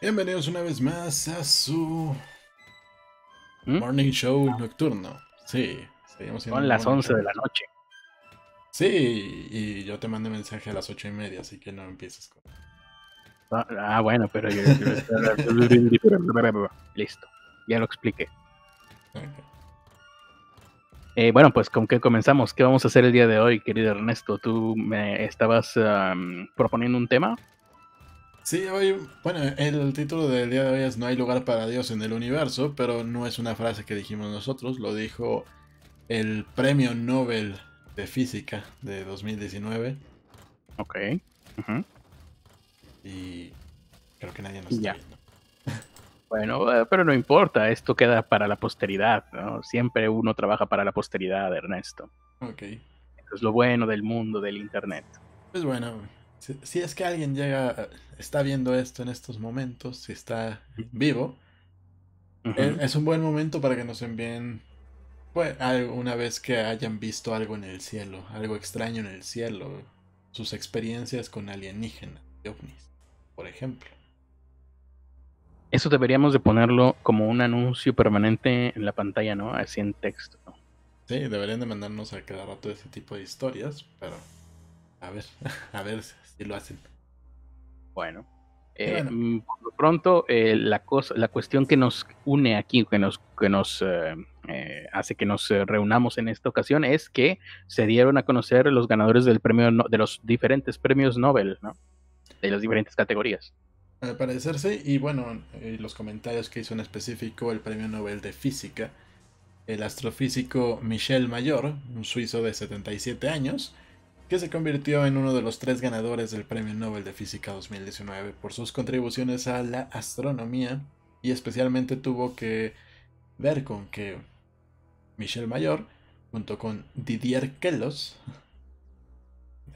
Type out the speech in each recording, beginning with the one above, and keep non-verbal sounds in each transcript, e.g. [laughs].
Bienvenidos una vez más a su ¿Mm? morning show nocturno. Sí, seguimos siendo Son las morning 11 de la noche. Sí, y yo te mandé mensaje a las ocho y media, así que no empieces con. Ah, ah, bueno, pero yo... Listo, ya lo expliqué. Ok. Eh, bueno, pues con qué comenzamos. ¿Qué vamos a hacer el día de hoy, querido Ernesto? Tú me estabas proponiendo un tema. Sí, hoy, bueno, el título del día de hoy es No hay lugar para Dios en el universo, pero no es una frase que dijimos nosotros, lo dijo el premio Nobel de Física de 2019 Ok. ujú. y creo que nadie nos está Ya. viendo. [laughs] Bueno, eh, pero no importa, esto queda para la posteridad, ¿no? Siempre uno trabaja para la posteridad, Ernesto. Ok. Eso es lo bueno del mundo del Internet. Pues bueno, si, si es que alguien llega, está viendo esto en estos momentos, si está vivo, es, es un buen momento para que nos envíen, pues, una vez que hayan visto algo en el cielo, algo extraño en el cielo, sus experiencias con alienígenas, y ovnis, por ejemplo. Eso deberíamos de ponerlo como un anuncio permanente en la pantalla, ¿no? Así en texto. ¿no? Sí, deberían de mandarnos a cada rato ese tipo de historias, pero a ver, [laughs] a ver si lo hacen. Bueno. Eh, bueno. mm, por lo pronto, eh, la, cosa, la cuestión que nos une aquí, que nos, que nos eh, hace que nos reunamos en esta ocasión, es que se dieron a conocer los ganadores del premio no- de los diferentes premios Nobel, ¿no? De las diferentes categorías. Al parecer sí, y bueno, eh, los comentarios que hizo en específico el premio Nobel de Física, el astrofísico Michel Mayor, un suizo de 77 años, que se convirtió en uno de los tres ganadores del premio Nobel de Física 2019 por sus contribuciones a la astronomía, y especialmente tuvo que ver con que Michel Mayor, junto con Didier Queloz,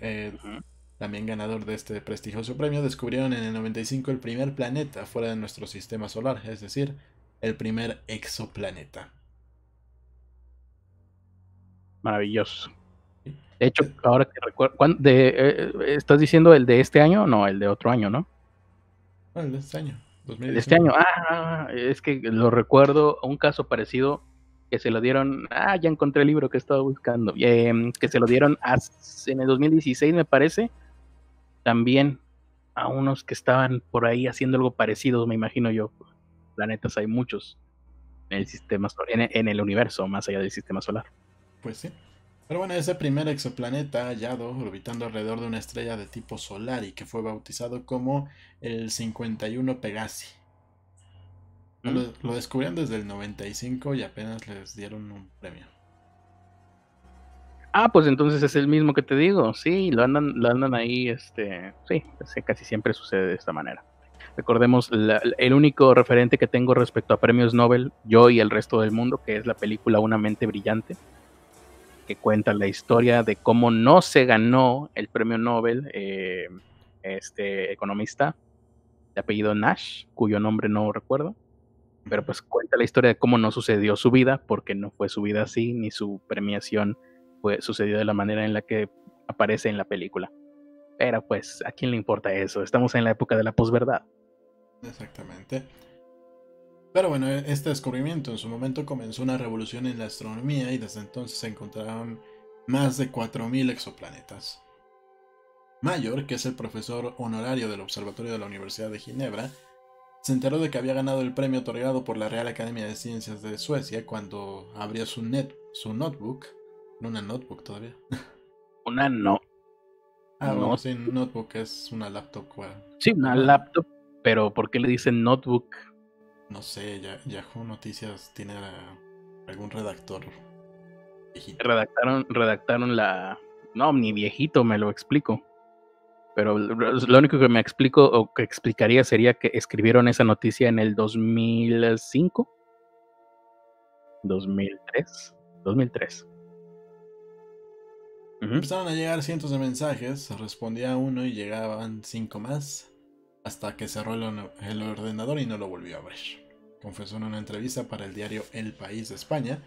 eh, también ganador de este prestigioso premio, descubrieron en el 95 el primer planeta fuera de nuestro sistema solar, es decir, el primer exoplaneta. Maravilloso. De hecho, ahora que recuerdo, ¿cuán- de, eh, eh, ¿estás diciendo el de este año? No, el de otro año, ¿no? Bueno, el de este año, El de este 2019. año, ah, es que lo recuerdo, un caso parecido que se lo dieron, ah, ya encontré el libro que estaba buscando, em, que se lo dieron as- en el 2016, me parece, también a unos que estaban por ahí haciendo algo parecido, me imagino yo. Planetas hay muchos en el sistema en el universo, más allá del sistema solar. Pues sí. Pero bueno, ese primer exoplaneta hallado orbitando alrededor de una estrella de tipo solar y que fue bautizado como el 51 Pegasi. ¿Mm? Lo, lo descubrieron desde el 95 y apenas les dieron un premio. Ah, pues entonces es el mismo que te digo, sí, lo andan, lo andan ahí, este, sí, casi siempre sucede de esta manera. Recordemos la- el único referente que tengo respecto a premios Nobel, yo y el resto del mundo, que es la película Una mente brillante, que cuenta la historia de cómo no se ganó el premio Nobel eh, este economista de apellido Nash, cuyo nombre no recuerdo, pero pues cuenta la historia de cómo no sucedió su vida, porque no fue su vida así, ni su premiación fue, sucedió de la manera en la que aparece en la película. Pero pues, ¿a quién le importa eso? Estamos en la época de la posverdad. Exactamente. Pero bueno, e- este descubrimiento en su momento comenzó una revolución en la astronomía y desde entonces se encontraron más de 4.000 exoplanetas. Mayor, que es el profesor honorario del Observatorio de la Universidad de Ginebra, se enteró de que había ganado el premio otorgado por la Real Academia de Ciencias de Suecia cuando abrió su, net, su notebook. No una notebook todavía. [laughs] Una no. Ah, bueno, No. sí, notebook es una laptop. bueno, Sí, una laptop, pero ¿por qué le dicen notebook? No sé, Ya- Yahoo Noticias tiene algún redactor viejito. Redactaron, redactaron la... No, ni viejito, me lo explico. Pero lo único que me explico o que explicaría sería que escribieron esa noticia en el 2005. 2003. 2003. Ujú. Empezaron a llegar cientos de mensajes, respondía uno y llegaban cinco más, hasta que cerró el, ordenador y no lo volvió a abrir. Confesó en una entrevista para el diario El País de España,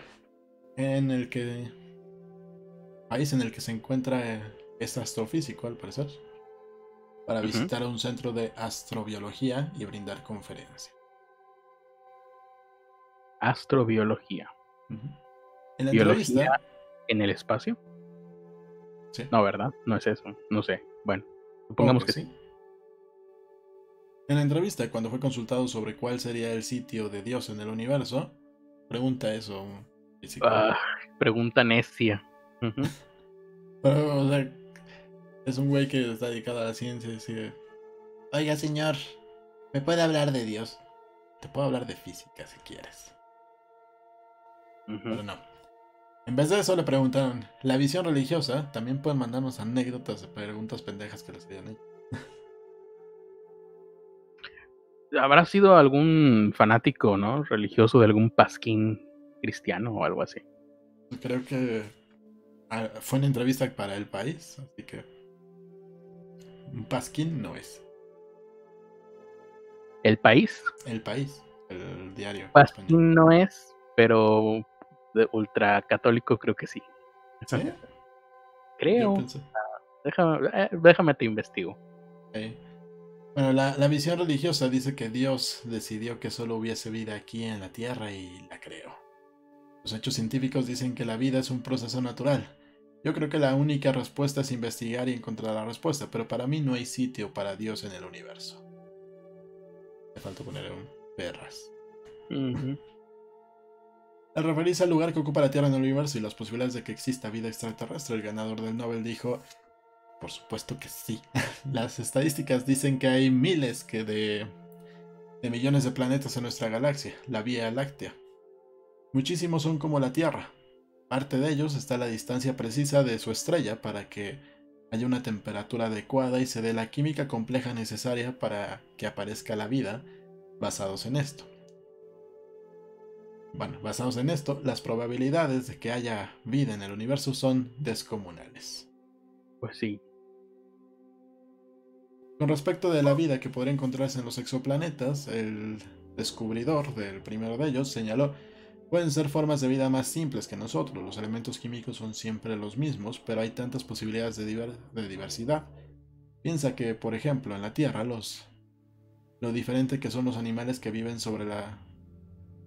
en el que... país en el que se encuentra eh, este astrofísico, al parecer. para visitar un centro de astrobiología y brindar conferencia. Astrobiología. En la ¿Biología entrevista, en el espacio? Sí. No, ¿verdad? No es eso. No sé. Bueno, supongamos que sí. En la entrevista, cuando fue consultado sobre cuál sería el sitio de Dios en el universo, pregunta eso. Ah, pregunta necia. [laughs] Pero, o sea, es un güey que está dedicado a la ciencia y dice, Oiga, señor, ¿me puede hablar de Dios? Te puedo hablar de física si quieres. Pero no. En vez de eso le preguntaron, ¿la visión religiosa? También pueden mandarnos anécdotas de preguntas pendejas que les hayan hecho. Habrá sido algún fanático, ¿no? Religioso de algún pasquín cristiano o algo así. Creo que ah, fue una entrevista para El País, así que... Un pasquín no es. El país, El País, el diario. español. pasquín no es, pero de ultra católico creo que sí. ¿Sí? Creo. pensé- Déjame, eh, déjame te investigo. Ok. Bueno, la, la visión religiosa dice que Dios decidió que solo hubiese vida aquí en la Tierra y la creó. Los hechos científicos dicen que la vida es un proceso natural. Yo creo que la única respuesta es investigar y encontrar la respuesta, pero para mí no hay sitio para Dios en el universo. Me falta poner un perras. Al referirse al lugar que ocupa la Tierra en el universo y las posibilidades de que exista vida extraterrestre, el ganador del Nobel dijo, por supuesto que sí. [laughs] Las estadísticas dicen que hay miles que de, de millones de planetas en nuestra galaxia, la Vía Láctea. Muchísimos son como la Tierra. Parte de ellos está a la distancia precisa de su estrella para que haya una temperatura adecuada y se dé la química compleja necesaria para que aparezca la vida basados en esto. Bueno, basados en esto, las probabilidades de que haya vida en el universo son descomunales. Pues sí. Con respecto de la vida que podría encontrarse en los exoplanetas, el descubridor del primero de ellos señaló, pueden ser formas de vida más simples que nosotros, los elementos químicos son siempre los mismos, pero hay tantas posibilidades de, diver- de diversidad. Piensa que, por ejemplo, en la Tierra, los lo diferente que son los animales que viven sobre la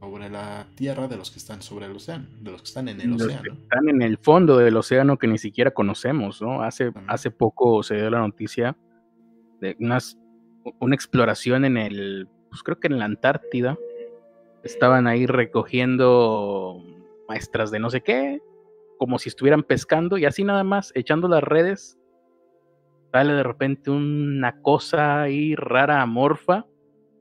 sobre la Tierra de los que están sobre el océano, de los que están en el Los que océano. están en el fondo del océano que ni siquiera conocemos, ¿no? Hace, hace poco se dio la noticia de unas, una exploración en el, pues creo que en la Antártida. Estaban ahí recogiendo maestras de no sé qué, como si estuvieran pescando y así nada más, echando las redes. Sale de repente una cosa ahí rara, amorfa,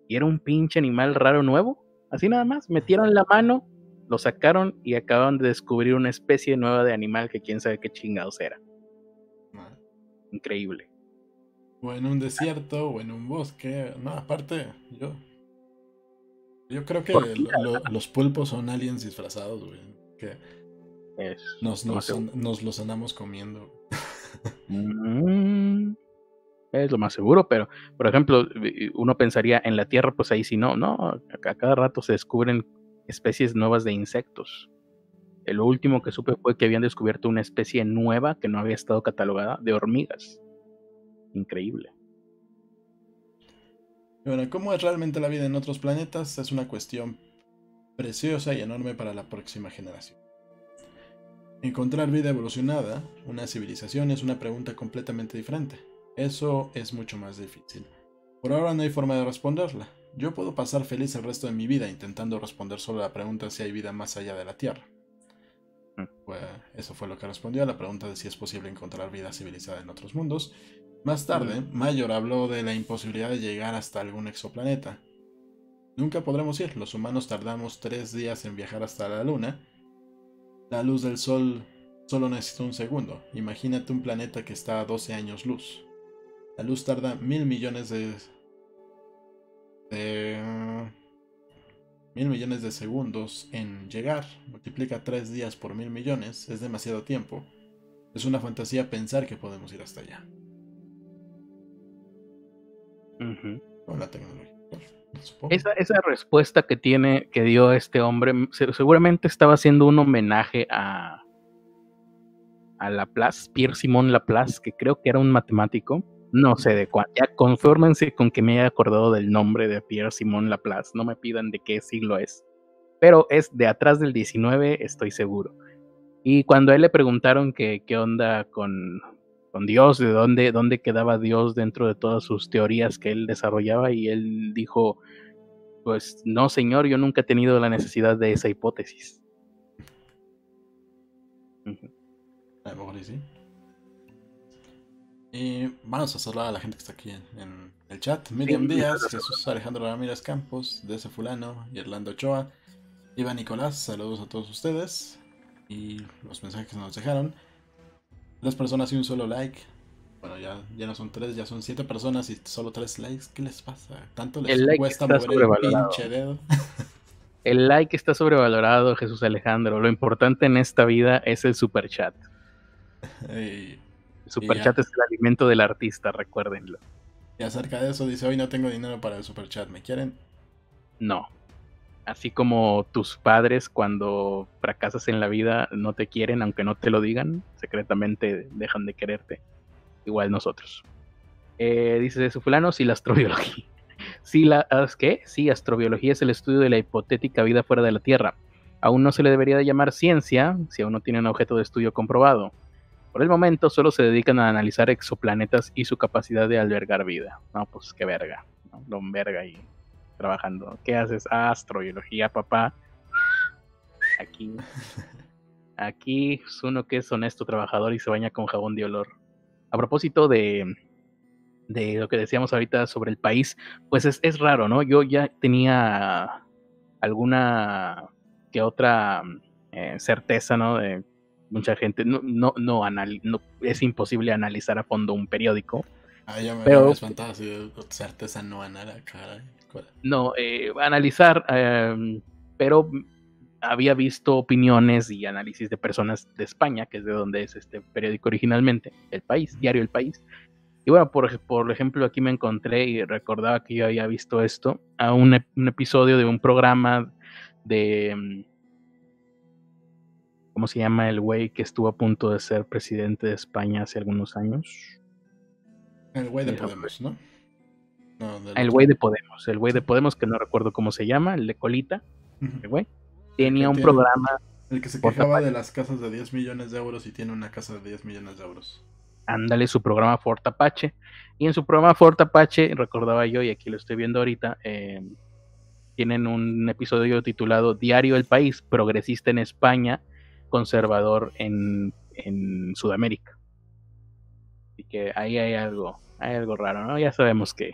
y era un pinche animal raro nuevo. Así nada más, metieron la mano, lo sacaron y acaban de descubrir una especie nueva de animal que quién sabe qué chingados era. Increíble. O en un desierto, o en un bosque. No, aparte, yo. Yo creo que Por lo- lo- los pulpos son aliens disfrazados, güey. Que Es nos, lo nos, nos los andamos comiendo. Mm, es lo más seguro, pero por ejemplo, uno pensaría en la Tierra, pues ahí sí no, no, a, cada rato se descubren especies nuevas de insectos. Lo último que supe fue que habían descubierto una especie nueva que no había estado catalogada de hormigas. Increíble. Bueno, ¿cómo es realmente la vida en otros planetas? Es una cuestión preciosa y enorme para la próxima generación. Encontrar vida evolucionada, una civilización, es una pregunta completamente diferente. Eso es mucho más difícil. Por ahora no hay forma de responderla. Yo puedo pasar feliz el resto de mi vida intentando responder solo a la pregunta si hay vida más allá de la Tierra. Pues eso fue lo que respondió a la pregunta de si es posible encontrar vida civilizada en otros mundos. Más tarde, Mayor habló de la imposibilidad de llegar hasta algún exoplaneta. Nunca podremos ir, los humanos tardamos tres días en viajar hasta la Luna. La luz del Sol solo necesita un segundo. Imagínate un planeta que está a 12 años luz. La luz tarda mil millones de... de mil millones de segundos en llegar. Multiplica tres días por mil millones. Es demasiado tiempo. Es una fantasía pensar que podemos ir hasta allá. Ujú. Con la tecnología. supongo. Esa, esa respuesta que tiene, que dio este hombre, seguramente estaba haciendo un homenaje a, a Laplace, Pierre Simon Laplace, que creo que era un matemático, No sé de cuál. Ya confórmense con que me haya acordado del nombre de Pierre Simón Laplace. No me pidan de qué siglo es. Pero es de atrás del 19, estoy seguro. Y cuando a él le preguntaron que, qué onda con, con Dios, de dónde, dónde quedaba Dios dentro de todas sus teorías que él desarrollaba, y él dijo, pues no, señor, yo nunca he tenido la necesidad de esa hipótesis. A lo mejor sí. Y vamos a saludar a la gente que está aquí en, el chat. Miriam Díaz, Jesús Alejandro Ramírez Campos, ese Fulano, y Orlando Ochoa, Iván Nicolás, saludos a todos ustedes. Y los mensajes que nos dejaron. Las personas y un solo like. Bueno, ya, ya no son tres, ya son siete personas y solo tres likes. ¿Qué les pasa? ¿Tanto les cuesta mover el pinche dedo? [laughs] el like está sobrevalorado, Jesús Alejandro. Lo importante en esta vida es el super chat. Superchat [laughs] es el alimento del artista, recuérdenlo. Y acerca de eso dice, hoy no tengo dinero para el superchat, ¿me quieren? No. Así como tus padres cuando fracasas en la vida no te quieren, aunque no te lo digan, secretamente dejan de quererte. Igual nosotros. Eh, dice su fulano, sí, la astrobiología. [laughs] sí, la, ¿qué? Sí, astrobiología es el estudio de la hipotética vida fuera de la Tierra. Aún no se le debería de llamar ciencia si aún no tiene un objeto de estudio comprobado. Por el momento solo se dedican a analizar exoplanetas y su capacidad de albergar vida. No, pues qué verga. ¿no? Don verga ahí trabajando. ¿Qué haces? Ah, astrobiología, papá. Aquí. Aquí es uno que es honesto trabajador y se baña con jabón de olor. A propósito de, de lo que decíamos ahorita sobre el país, pues es, es raro, ¿no? Yo ya tenía alguna que otra eh, certeza, ¿no? De mucha gente no, no, no, es imposible analizar a fondo un periódico. Ah, ya me pero, certeza no No, eh, analizar, em, pero había visto opiniones y análisis de personas de España, que es de donde es este periódico originalmente, El País, Diario El País. Y bueno, por, por ejemplo, aquí me encontré y recordaba que yo había visto esto, a un, un episodio de un programa de em, ¿Cómo se llama el güey que estuvo a punto de ser presidente de España hace algunos años? El güey de Podemos, ¿no? El güey de Podemos, el güey de Podemos que no recuerdo cómo se llama, el de Colita, el güey. Tenía un programa. El que se quejaba de las casas de 10 millones de euros y tiene una casa de 10 millones de euros. Ándale, su programa Fort Apache. Y en su programa Fort Apache, recordaba yo, y aquí lo estoy viendo ahorita, eh, tienen un episodio titulado Diario El País, progresista en España, conservador en, en Sudamérica. Así que ahí hay algo, hay algo raro, ¿no? Ya sabemos que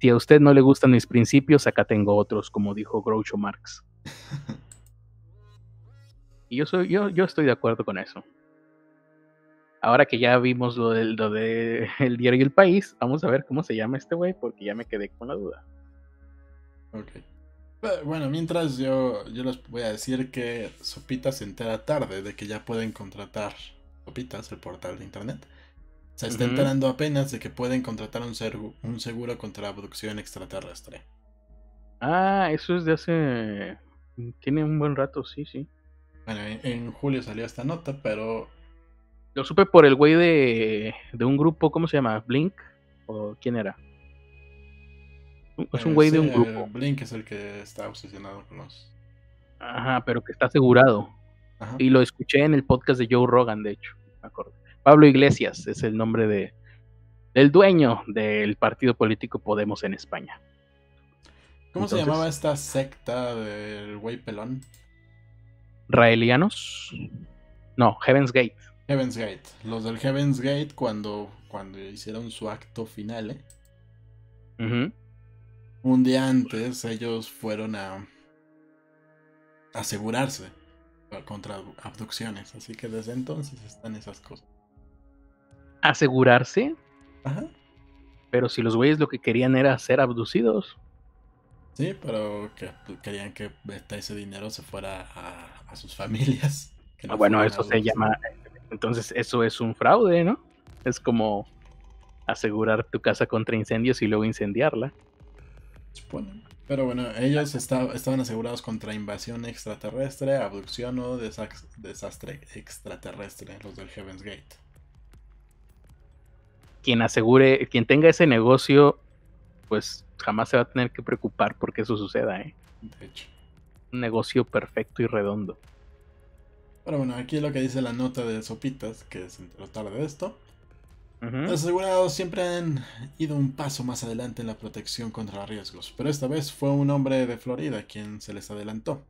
si a usted no le gustan mis principios, acá tengo otros, como dijo Groucho Marx. [laughs] y yo soy, yo, yo estoy de acuerdo con eso. Ahora que ya vimos lo del lo de [laughs] el diario El País, vamos a ver cómo se llama este güey, porque ya me quedé con la duda. Ok. Bueno, mientras yo, yo les voy a decir que Sopitas se entera tarde de que ya pueden contratar Sopitas, el portal de internet. Se está enterando apenas de que pueden contratar un, un seguro contra abducción extraterrestre. Ah, eso es de hace... Tiene un buen rato, sí, sí. Bueno, en, julio salió esta nota, pero... Lo supe por el güey de, de un grupo, ¿cómo se llama? ¿Blink? ¿O quién era? Es un güey de un grupo. Blink es el que está obsesionado con los. Ajá, pero que está asegurado. Y lo escuché en el podcast de Joe Rogan, de hecho. Me acuerdo. Pablo Iglesias es el nombre de del dueño del partido político Podemos en España. ¿Cómo se llamaba esta secta del güey pelón? ¿Raelianos? No, Heaven's Gate. Heaven's Gate. Los del Heaven's Gate cuando, cuando hicieron su acto final, ¿eh? un día antes ellos fueron a asegurarse contra abducciones, así que desde entonces están esas cosas. ¿Asegurarse? Ajá. Pero si los güeyes lo que querían era ser abducidos. Sí, pero que querían que ese dinero se fuera a, sus familias. Ah, bueno, eso se llama. Entonces, eso es un fraude, ¿no? Es como asegurar tu casa contra incendios y luego incendiarla. Pero bueno, ellos estaban asegurados contra invasión extraterrestre, abducción o desastre extraterrestre, los del Heaven's Gate. Quien asegure, quien tenga ese negocio, pues jamás se va a tener que preocupar porque eso suceda, ¿eh? De hecho. Un negocio perfecto y redondo. Pero bueno, aquí lo que dice la nota de Sopitas, que enteró tarde de esto. Los asegurados siempre han ido un paso más adelante en la protección contra riesgos, pero esta vez fue un hombre de Florida quien se les adelantó,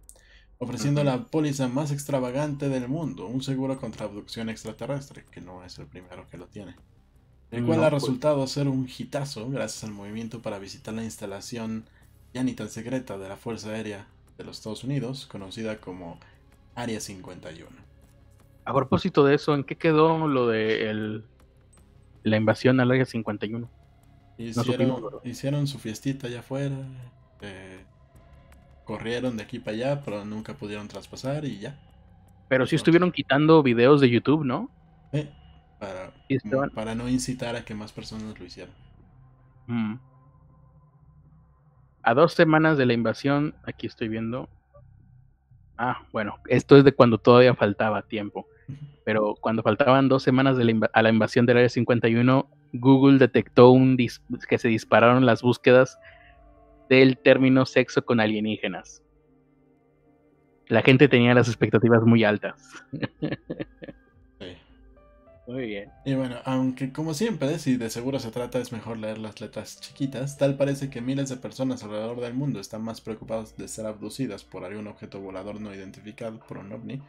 ofreciendo la póliza más extravagante del mundo, un seguro contra abducción extraterrestre, que no es el primero que lo tiene. El cual No, ha pues. resultado ser un hitazo gracias al movimiento para visitar la instalación ya ni tan secreta de la Fuerza Aérea de los Estados Unidos, conocida como Área 51. A propósito de eso, ¿en qué quedó lo de el- la invasión al área 51? Hicieron, supimos, ¿verdad? hicieron su fiestita allá afuera. eh, corrieron de aquí para allá, pero nunca pudieron traspasar y ya. Pero sí estuvieron quitando videos de YouTube, ¿no? Eh, para, para no incitar a que más personas lo hicieran. Mm. A dos semanas de la invasión, aquí estoy viendo. Ah, bueno, esto es de cuando todavía faltaba tiempo. Pero cuando faltaban dos semanas de la inva- a la invasión del Área 51, Google detectó un dis- que se dispararon las búsquedas del término sexo con alienígenas. La gente tenía las expectativas muy altas. [laughs] Muy bien. Y bueno, aunque como siempre, si de seguro se trata, es mejor leer las letras chiquitas, tal parece que miles de personas alrededor del mundo están más preocupadas de ser abducidas por algún objeto volador no identificado por un ovni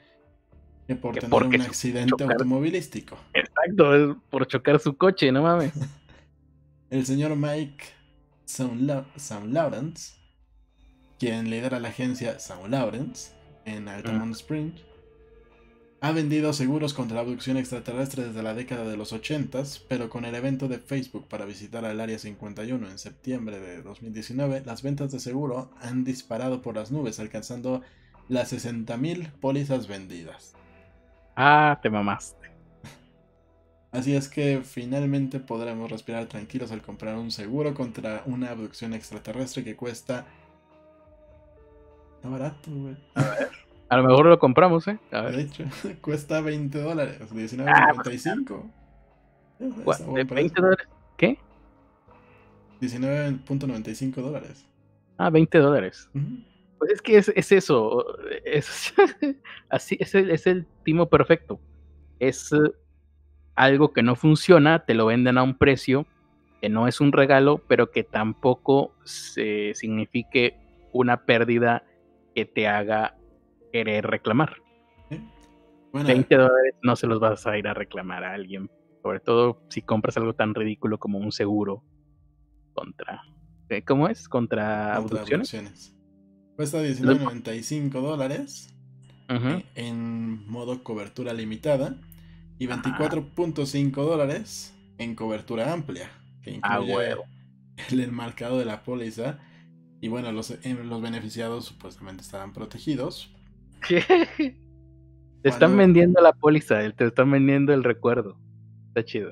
que por Que tener un accidente chocar- automovilístico. Exacto, es por chocar su coche, no mames. [laughs] El señor Mike Sound Lawrence, quien lidera la agencia Sound Lawrence en Altamont Springs, ha vendido seguros contra la abducción extraterrestre desde la década de los 80, pero con el evento de Facebook para visitar al Área 51 en septiembre de 2019, las ventas de seguro han disparado por las nubes, alcanzando las 60.000 pólizas vendidas. Ah, te mamaste. Así es que finalmente podremos respirar tranquilos al comprar un seguro contra una abducción extraterrestre que cuesta... Está barato, güey. A lo mejor lo compramos, ¿eh? A ver. De hecho, [laughs] cuesta 20 dólares, Ah, 19.95. Gua- Está ¿De buen 20 precio. dólares? ¿Qué? 19.95 dólares. Ah, 20 dólares. Pues es que es, es eso. [laughs] Es, así, es el, es el timo perfecto. Es eh, algo que no funciona, te lo venden a un precio que no es un regalo, pero que tampoco se signifique una pérdida que te haga querer reclamar. ¿Eh? Bueno, 20 dólares no se los vas a ir a reclamar a alguien. Sobre todo si compras algo tan ridículo como un seguro contra. ¿eh? ¿Cómo es? Contra, contra abducciones. abducciones. Cuesta 19.95 dólares eh, en modo cobertura limitada y Ajá. 24.5 dólares en cobertura amplia, que Ah, incluye huevo. el enmarcado de la póliza. Y bueno, los, en- los beneficiados supuestamente estarán protegidos. ¿Qué? Te están Cuando- vendiendo la póliza, te están vendiendo el recuerdo. Está chido.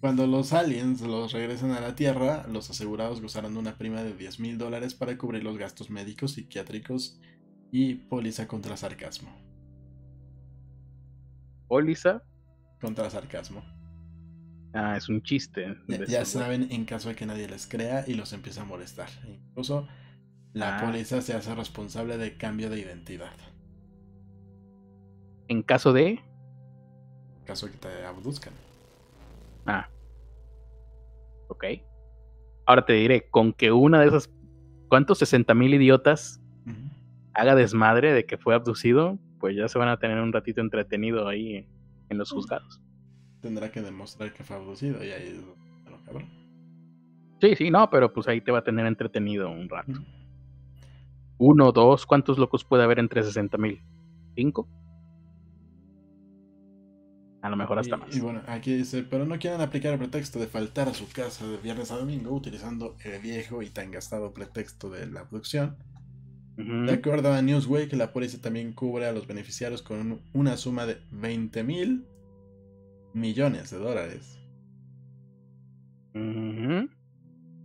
Cuando los aliens los regresen a la Tierra, los asegurados gozarán de una prima de 10 mil dólares para cubrir los gastos médicos, psiquiátricos y póliza contra sarcasmo. Póliza. Contra sarcasmo. Ah, es un chiste. Ya, de ya saben en caso de que nadie les crea y los empiece a molestar. Incluso la Ah. póliza se hace responsable de cambio de identidad. En caso de. En caso de que te abduzcan. Ah. Ok. Ahora te diré, con que una de esas. ¿Cuántos 60 mil idiotas haga desmadre de que fue abducido? Pues ya se van a tener un ratito entretenido ahí en los Mm. juzgados. Tendrá que demostrar que fue abducido y ahí es lo cabrón. Sí, sí, no, pero pues ahí te va a tener entretenido un rato. Uno, dos, ¿cuántos locos puede haber entre 60 mil? ¿Cinco? A lo mejor hasta y, más. y bueno, aquí dice, pero no quieran aplicar el pretexto de faltar a su casa de viernes a domingo utilizando el viejo y tan gastado pretexto de la abducción. Ujú. De acuerdo a Newsweek, la póliza también cubre a los beneficiarios con un- una suma de 20 mil millones de dólares.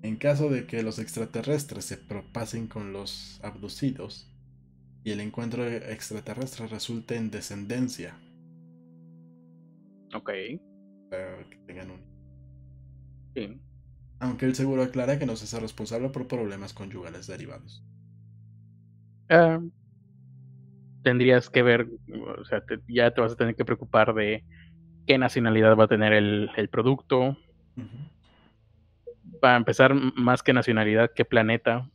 En caso de que los extraterrestres se propasen con los abducidos y el encuentro extraterrestre resulte en descendencia, Ok. para que tengan un... Sí. Aunque el seguro aclara que no se hace responsable por problemas conyugales derivados. Ah, tendrías que ver, o sea, te- ya te vas a tener que preocupar de qué nacionalidad va a tener el, el producto. Para empezar, más que nacionalidad, qué planeta.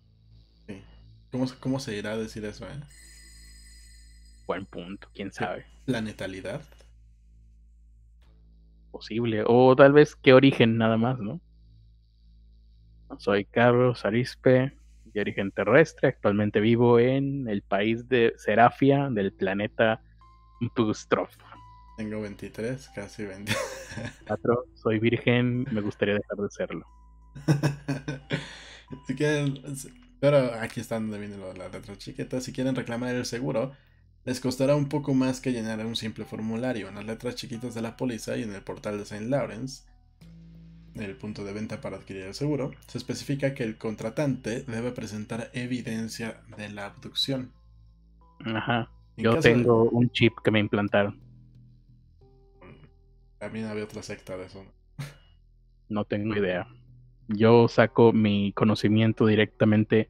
Sí. ¿Cómo, ¿Cómo se irá a decir eso, eh? Buen punto, quién sabe. Planetalidad. Posible. O tal vez qué origen nada más, ¿no? Soy Carlos Arispe, de origen terrestre. Actualmente vivo en el país de Serafia, del planeta Tustrov. Tengo 23, casi 20. 4. [laughs] Soy virgen, me gustaría dejar de serlo. [laughs] si quieren, pero aquí está donde viene la letra chiquita. Si quieren reclamar el seguro, les costará un poco más que llenar un simple formulario. En las letras chiquitas de la póliza y en el portal de St. Lawrence, el punto de venta para adquirir el seguro, se especifica que el contratante debe presentar evidencia de la abducción. Ajá. En Yo de- tengo un chip que me implantaron. También había otra secta de eso. No tengo idea. Yo saco mi conocimiento directamente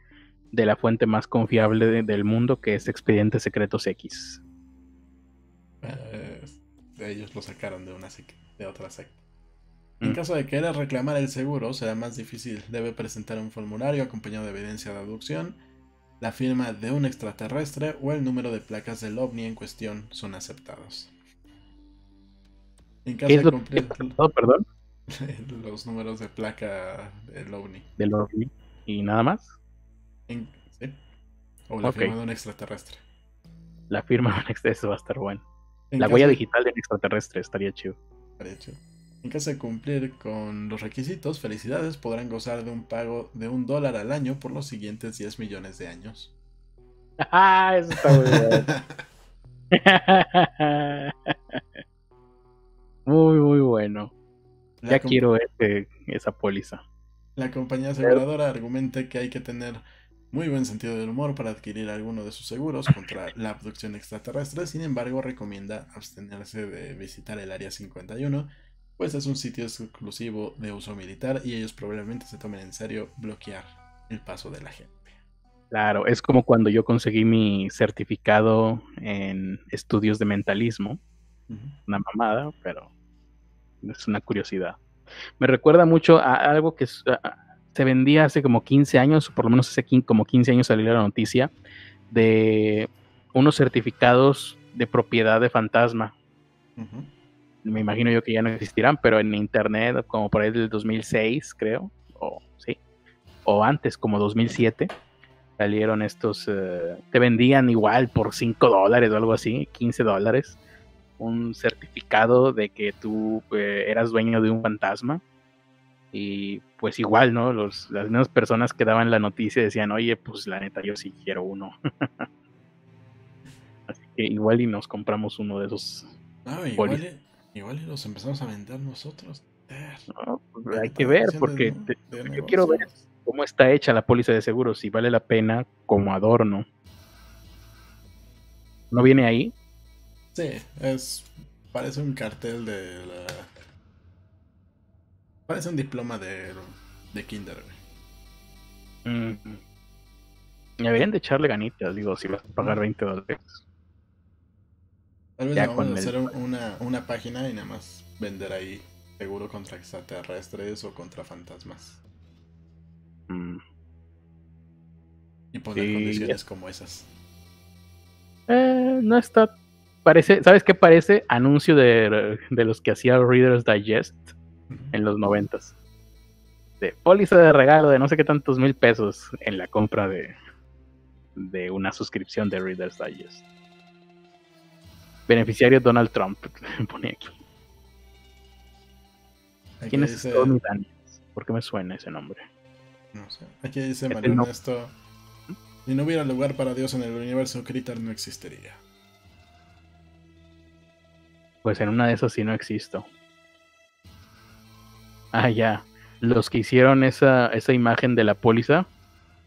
de la fuente más confiable de- del mundo, que es Expedientes Secretos X. Eh, ellos lo sacaron de una sec- de otra secta. En Mm. caso de querer reclamar el seguro, será más difícil. Debe presentar un formulario acompañado de evidencia de abducción, la firma de un extraterrestre o el número de placas del ovni en cuestión son aceptados. En caso ¿Qué es de cumplir Oh, perdón, [laughs] los números de placa del ovni. del ovni. ¿Y nada más? O la firma de un extraterrestre. La firma de un ex- eso va a estar bueno. En La huella de- digital de un extraterrestre estaría chido. Estaría chido. En caso de cumplir con los requisitos, felicidades, podrán gozar de un pago de un dólar al año por los siguientes 10 millones de años. Ah, eso está muy bueno. [laughs] muy, muy bueno. La Ya quiero ese, esa póliza. La compañía aseguradora argumenta que hay que tener muy buen sentido del humor para adquirir alguno de sus seguros contra la abducción extraterrestre, sin embargo recomienda abstenerse de visitar el Área 51, pues es un sitio exclusivo de uso militar y ellos probablemente se tomen en serio bloquear el paso de la gente. Claro, es como cuando yo conseguí mi certificado en estudios de mentalismo. Una mamada, pero es una curiosidad. Me recuerda mucho a algo que a- se vendía hace como 15 años, o por lo menos hace como 15 años salió la noticia, de unos certificados de propiedad de fantasma. Me imagino yo que ya no existirán, pero en internet, como por ahí del 2006, creo, o sí, o antes, como 2007, salieron estos, eh, te vendían igual por 5 dólares o algo así, 15 dólares, un certificado de que tú eh, eras dueño de un fantasma. Y pues igual, ¿no? Los, las mismas personas que daban la noticia decían, oye, pues la neta, yo sí quiero uno. [laughs] Así que igual y nos compramos uno de esos. Igual, y, igual y los empezamos a vender nosotros. ¿no? Pues, hay que ver, porque te- yo quiero ver cómo está hecha la póliza de seguro, si vale la pena como adorno. ¿No viene ahí? Sí, es. Parece un cartel de la. Parece un diploma de, de Kinder. güey. Mm. Deberían de echarle ganitas, digo, si vas a pagar 20 dólares. Tal vez Ya vamos con a hacer un- una, una página y nada más vender ahí seguro contra extraterrestres o contra fantasmas. Mm. Y poner Sí, condiciones como esas. Eh, no está. Parece, ¿sabes qué parece? Anuncio de, de los que hacía Reader's Digest. [laughs] en los noventas. De póliza de regalo de no sé qué tantos mil pesos en la compra de, de una suscripción de Reader's Digest. Beneficiario Donald Trump, [laughs] pone aquí. Aquí ¿Quién es dice, Stormy Daniels? ¿Por qué me suena ese nombre? no sé, aquí dice Este no. Ernesto, Si no hubiera lugar para Dios en el universo, Critter no existiría. Pues en una de esas sí no existo. Ah, ya. Los que hicieron esa, esa imagen de la póliza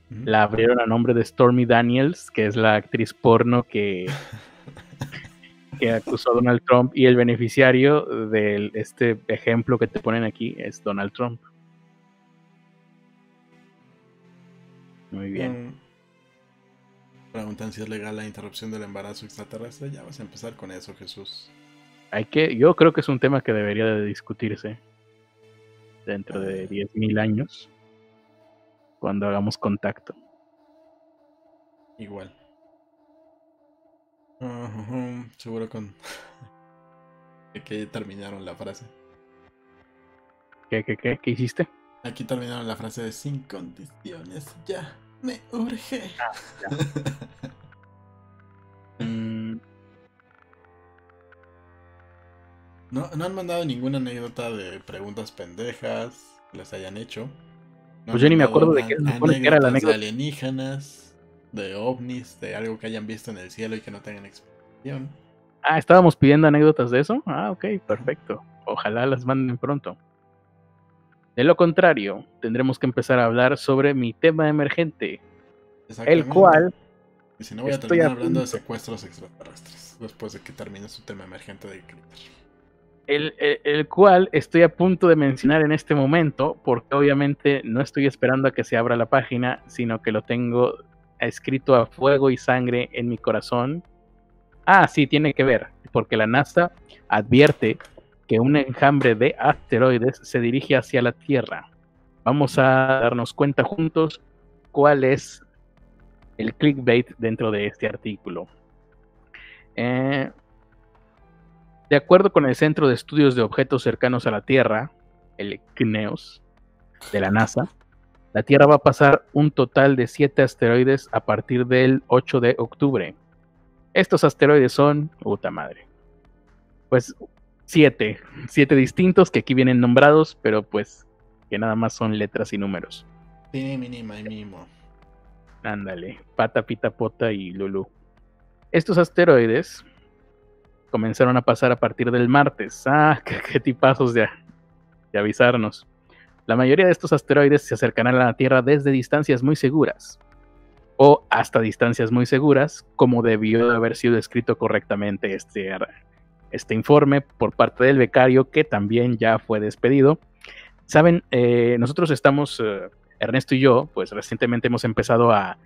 la abrieron a nombre de Stormy Daniels, que es la actriz porno que, [laughs] acusó a Donald Trump. Y el beneficiario de este ejemplo que te ponen aquí es Donald Trump. Muy bien. Mm. Preguntan si es legal la interrupción del embarazo extraterrestre. Ya vas a empezar con eso, Jesús. Hay que, yo creo que es un tema que debería de discutirse dentro de 10.000 años, cuando hagamos contacto. Igual. seguro con [laughs] que terminaron la frase. ¿Qué, qué, qué? ¿Qué hiciste? Aquí terminaron la frase de sin condiciones. Ya, me urge. Ah. [laughs] no, no han mandado ninguna anécdota de preguntas pendejas que les hayan hecho. pues yo ni me acuerdo de qué era la anécdota. De alienígenas, de ovnis, de algo que hayan visto en el cielo y que no tengan explicación. Ah, estábamos pidiendo anécdotas de eso. Ah, ok, perfecto. Ojalá las manden pronto. De lo contrario, tendremos que empezar a hablar sobre mi tema emergente, el cual... Y si no voy a terminar hablando de secuestros extraterrestres, después de que termine su tema emergente de El, el, cual estoy a punto de mencionar en este momento, porque obviamente no estoy esperando a que se abra la página, sino que lo tengo escrito a fuego y sangre en mi corazón. Ah, sí, tiene que ver, porque la NASA advierte que un enjambre de asteroides se dirige hacia la Tierra. Vamos a darnos cuenta juntos cuál es el clickbait dentro de este artículo. Eh, de acuerdo con el Centro de Estudios de Objetos Cercanos a la Tierra, el CNEOS, de la NASA, la Tierra va a pasar un total de 7 asteroides a partir del 8 de octubre. Estos asteroides son, puta madre, pues siete, siete distintos que aquí vienen nombrados, pero pues que nada más son letras y números. Sí, mínima y mínimo. Ándale, Pata, Pita, Pota y Lulu. Estos asteroides comenzaron a pasar a partir del martes. Ah, [laughs] qué, tipazos de, de avisarnos. La mayoría de estos asteroides se acercarán a la Tierra desde distancias muy seguras o hasta distancias muy seguras, como debió de haber sido escrito correctamente este este informe por parte del becario que también ya fue despedido. Saben, eh, nosotros estamos, eh, Ernesto y yo, pues recientemente hemos empezado a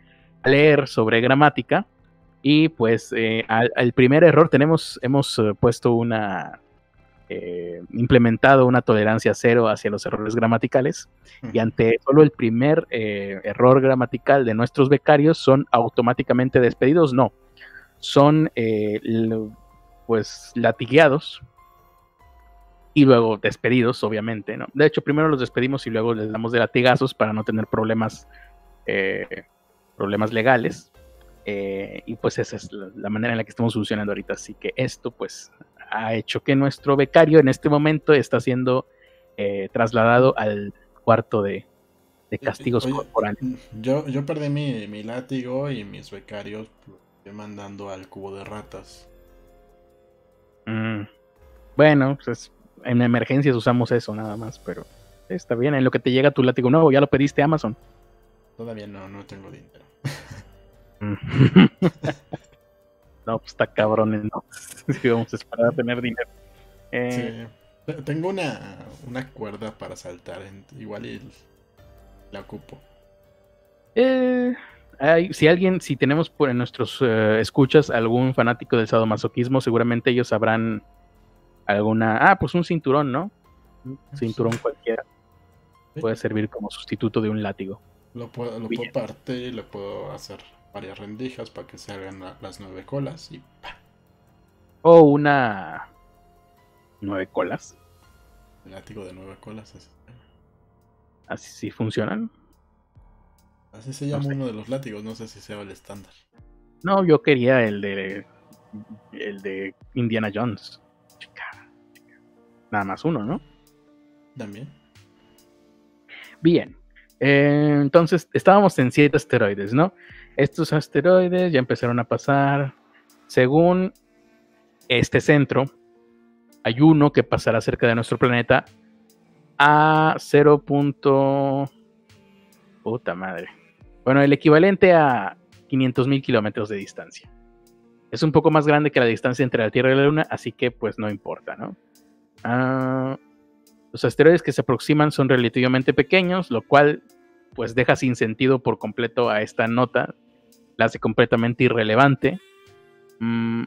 leer sobre gramática y pues eh, al, primer error tenemos, hemos puesto una, implementado una tolerancia cero hacia los errores gramaticales y ante solo el primer error gramatical de nuestros becarios son automáticamente despedidos, no, son pues latigueados y luego despedidos, obviamente, ¿no? De hecho, primero los despedimos y luego les damos de latigazos para no tener problemas, eh, problemas legales. Eh, y pues esa es la, manera en la que estamos solucionando ahorita. Así que esto, pues, ha hecho que nuestro becario en este momento está siendo eh, trasladado al cuarto de, castigos corporales. Yo, yo perdí mi, mi látigo y mis becarios estoy mandando al cubo de ratas. Mm. Bueno, pues en emergencias usamos eso nada más, pero está bien. En lo que te llega tu látigo nuevo, ¿ya lo pediste a Amazon? Todavía no, no tengo dinero. [laughs] [laughs] no, pues está cabrón, no. [laughs] vamos a esperar a tener dinero. Eh, tengo una, una cuerda para saltar, igual y la ocupo. Eh, si alguien, si tenemos por en nuestros eh, escuchas algún fanático del sadomasoquismo, seguramente ellos sabrán alguna. Ah, pues un cinturón, ¿no? Un cinturón cualquiera. Puede servir como sustituto de un látigo. Lo puedo, lo puedo partir y le puedo hacer varias rendijas para que se hagan las nueve colas y. O una. Nueve colas. El látigo de nueve colas. Así, así sí funcionan. Así se llama uno de los látigos, no sé si sea el estándar. No, yo quería el de el de Indiana Jones. Nada más uno, ¿no? También. Bien. Eh, entonces, estábamos en siete asteroides, ¿no? Estos asteroides ya empezaron a pasar. Según este centro, hay uno que pasará cerca de nuestro planeta a 0. Puta madre. Bueno, el equivalente a 500.000 kilómetros de distancia. Es un poco más grande que la distancia entre la Tierra y la Luna, así que pues no importa, ¿no? Ah, los asteroides que se aproximan son relativamente pequeños, lo cual pues deja sin sentido por completo a esta nota, la hace completamente irrelevante. Mm,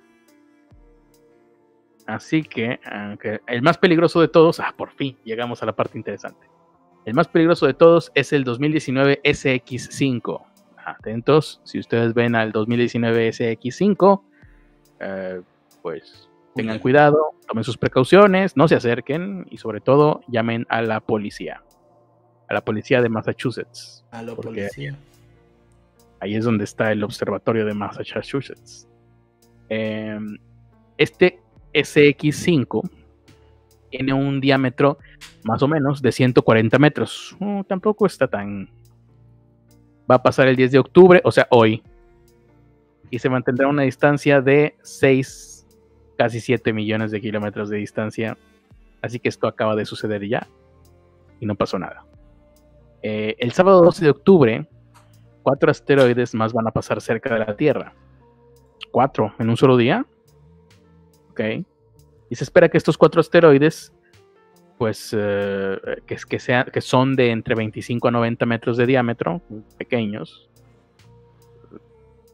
así que, el más peligroso de todos, ah, por fin llegamos a la parte interesante. El más peligroso de todos es el 2019 SX5. Atentos, si ustedes ven al 2019 SX5, eh, pues tengan cuidado, tomen sus precauciones, no se acerquen y sobre todo llamen a la policía. A la policía de Massachusetts. A la policía. Ahí es donde está el observatorio de Massachusetts. Em, este SX5 tiene un diámetro más o menos de 140 metros. Uh, tampoco está tan... Va a pasar el 10 de octubre, o sea, hoy. Y se mantendrá una distancia de 6, casi 7 millones de kilómetros de distancia. Así que esto acaba de suceder ya. Y no pasó nada. Eh, el sábado 12 de octubre, cuatro asteroides más van a pasar cerca de la Tierra. Cuatro en un solo día. Ok. Y se espera que estos cuatro asteroides pues eh, que, que, que son de entre 25 a 90 metros de diámetro, pequeños,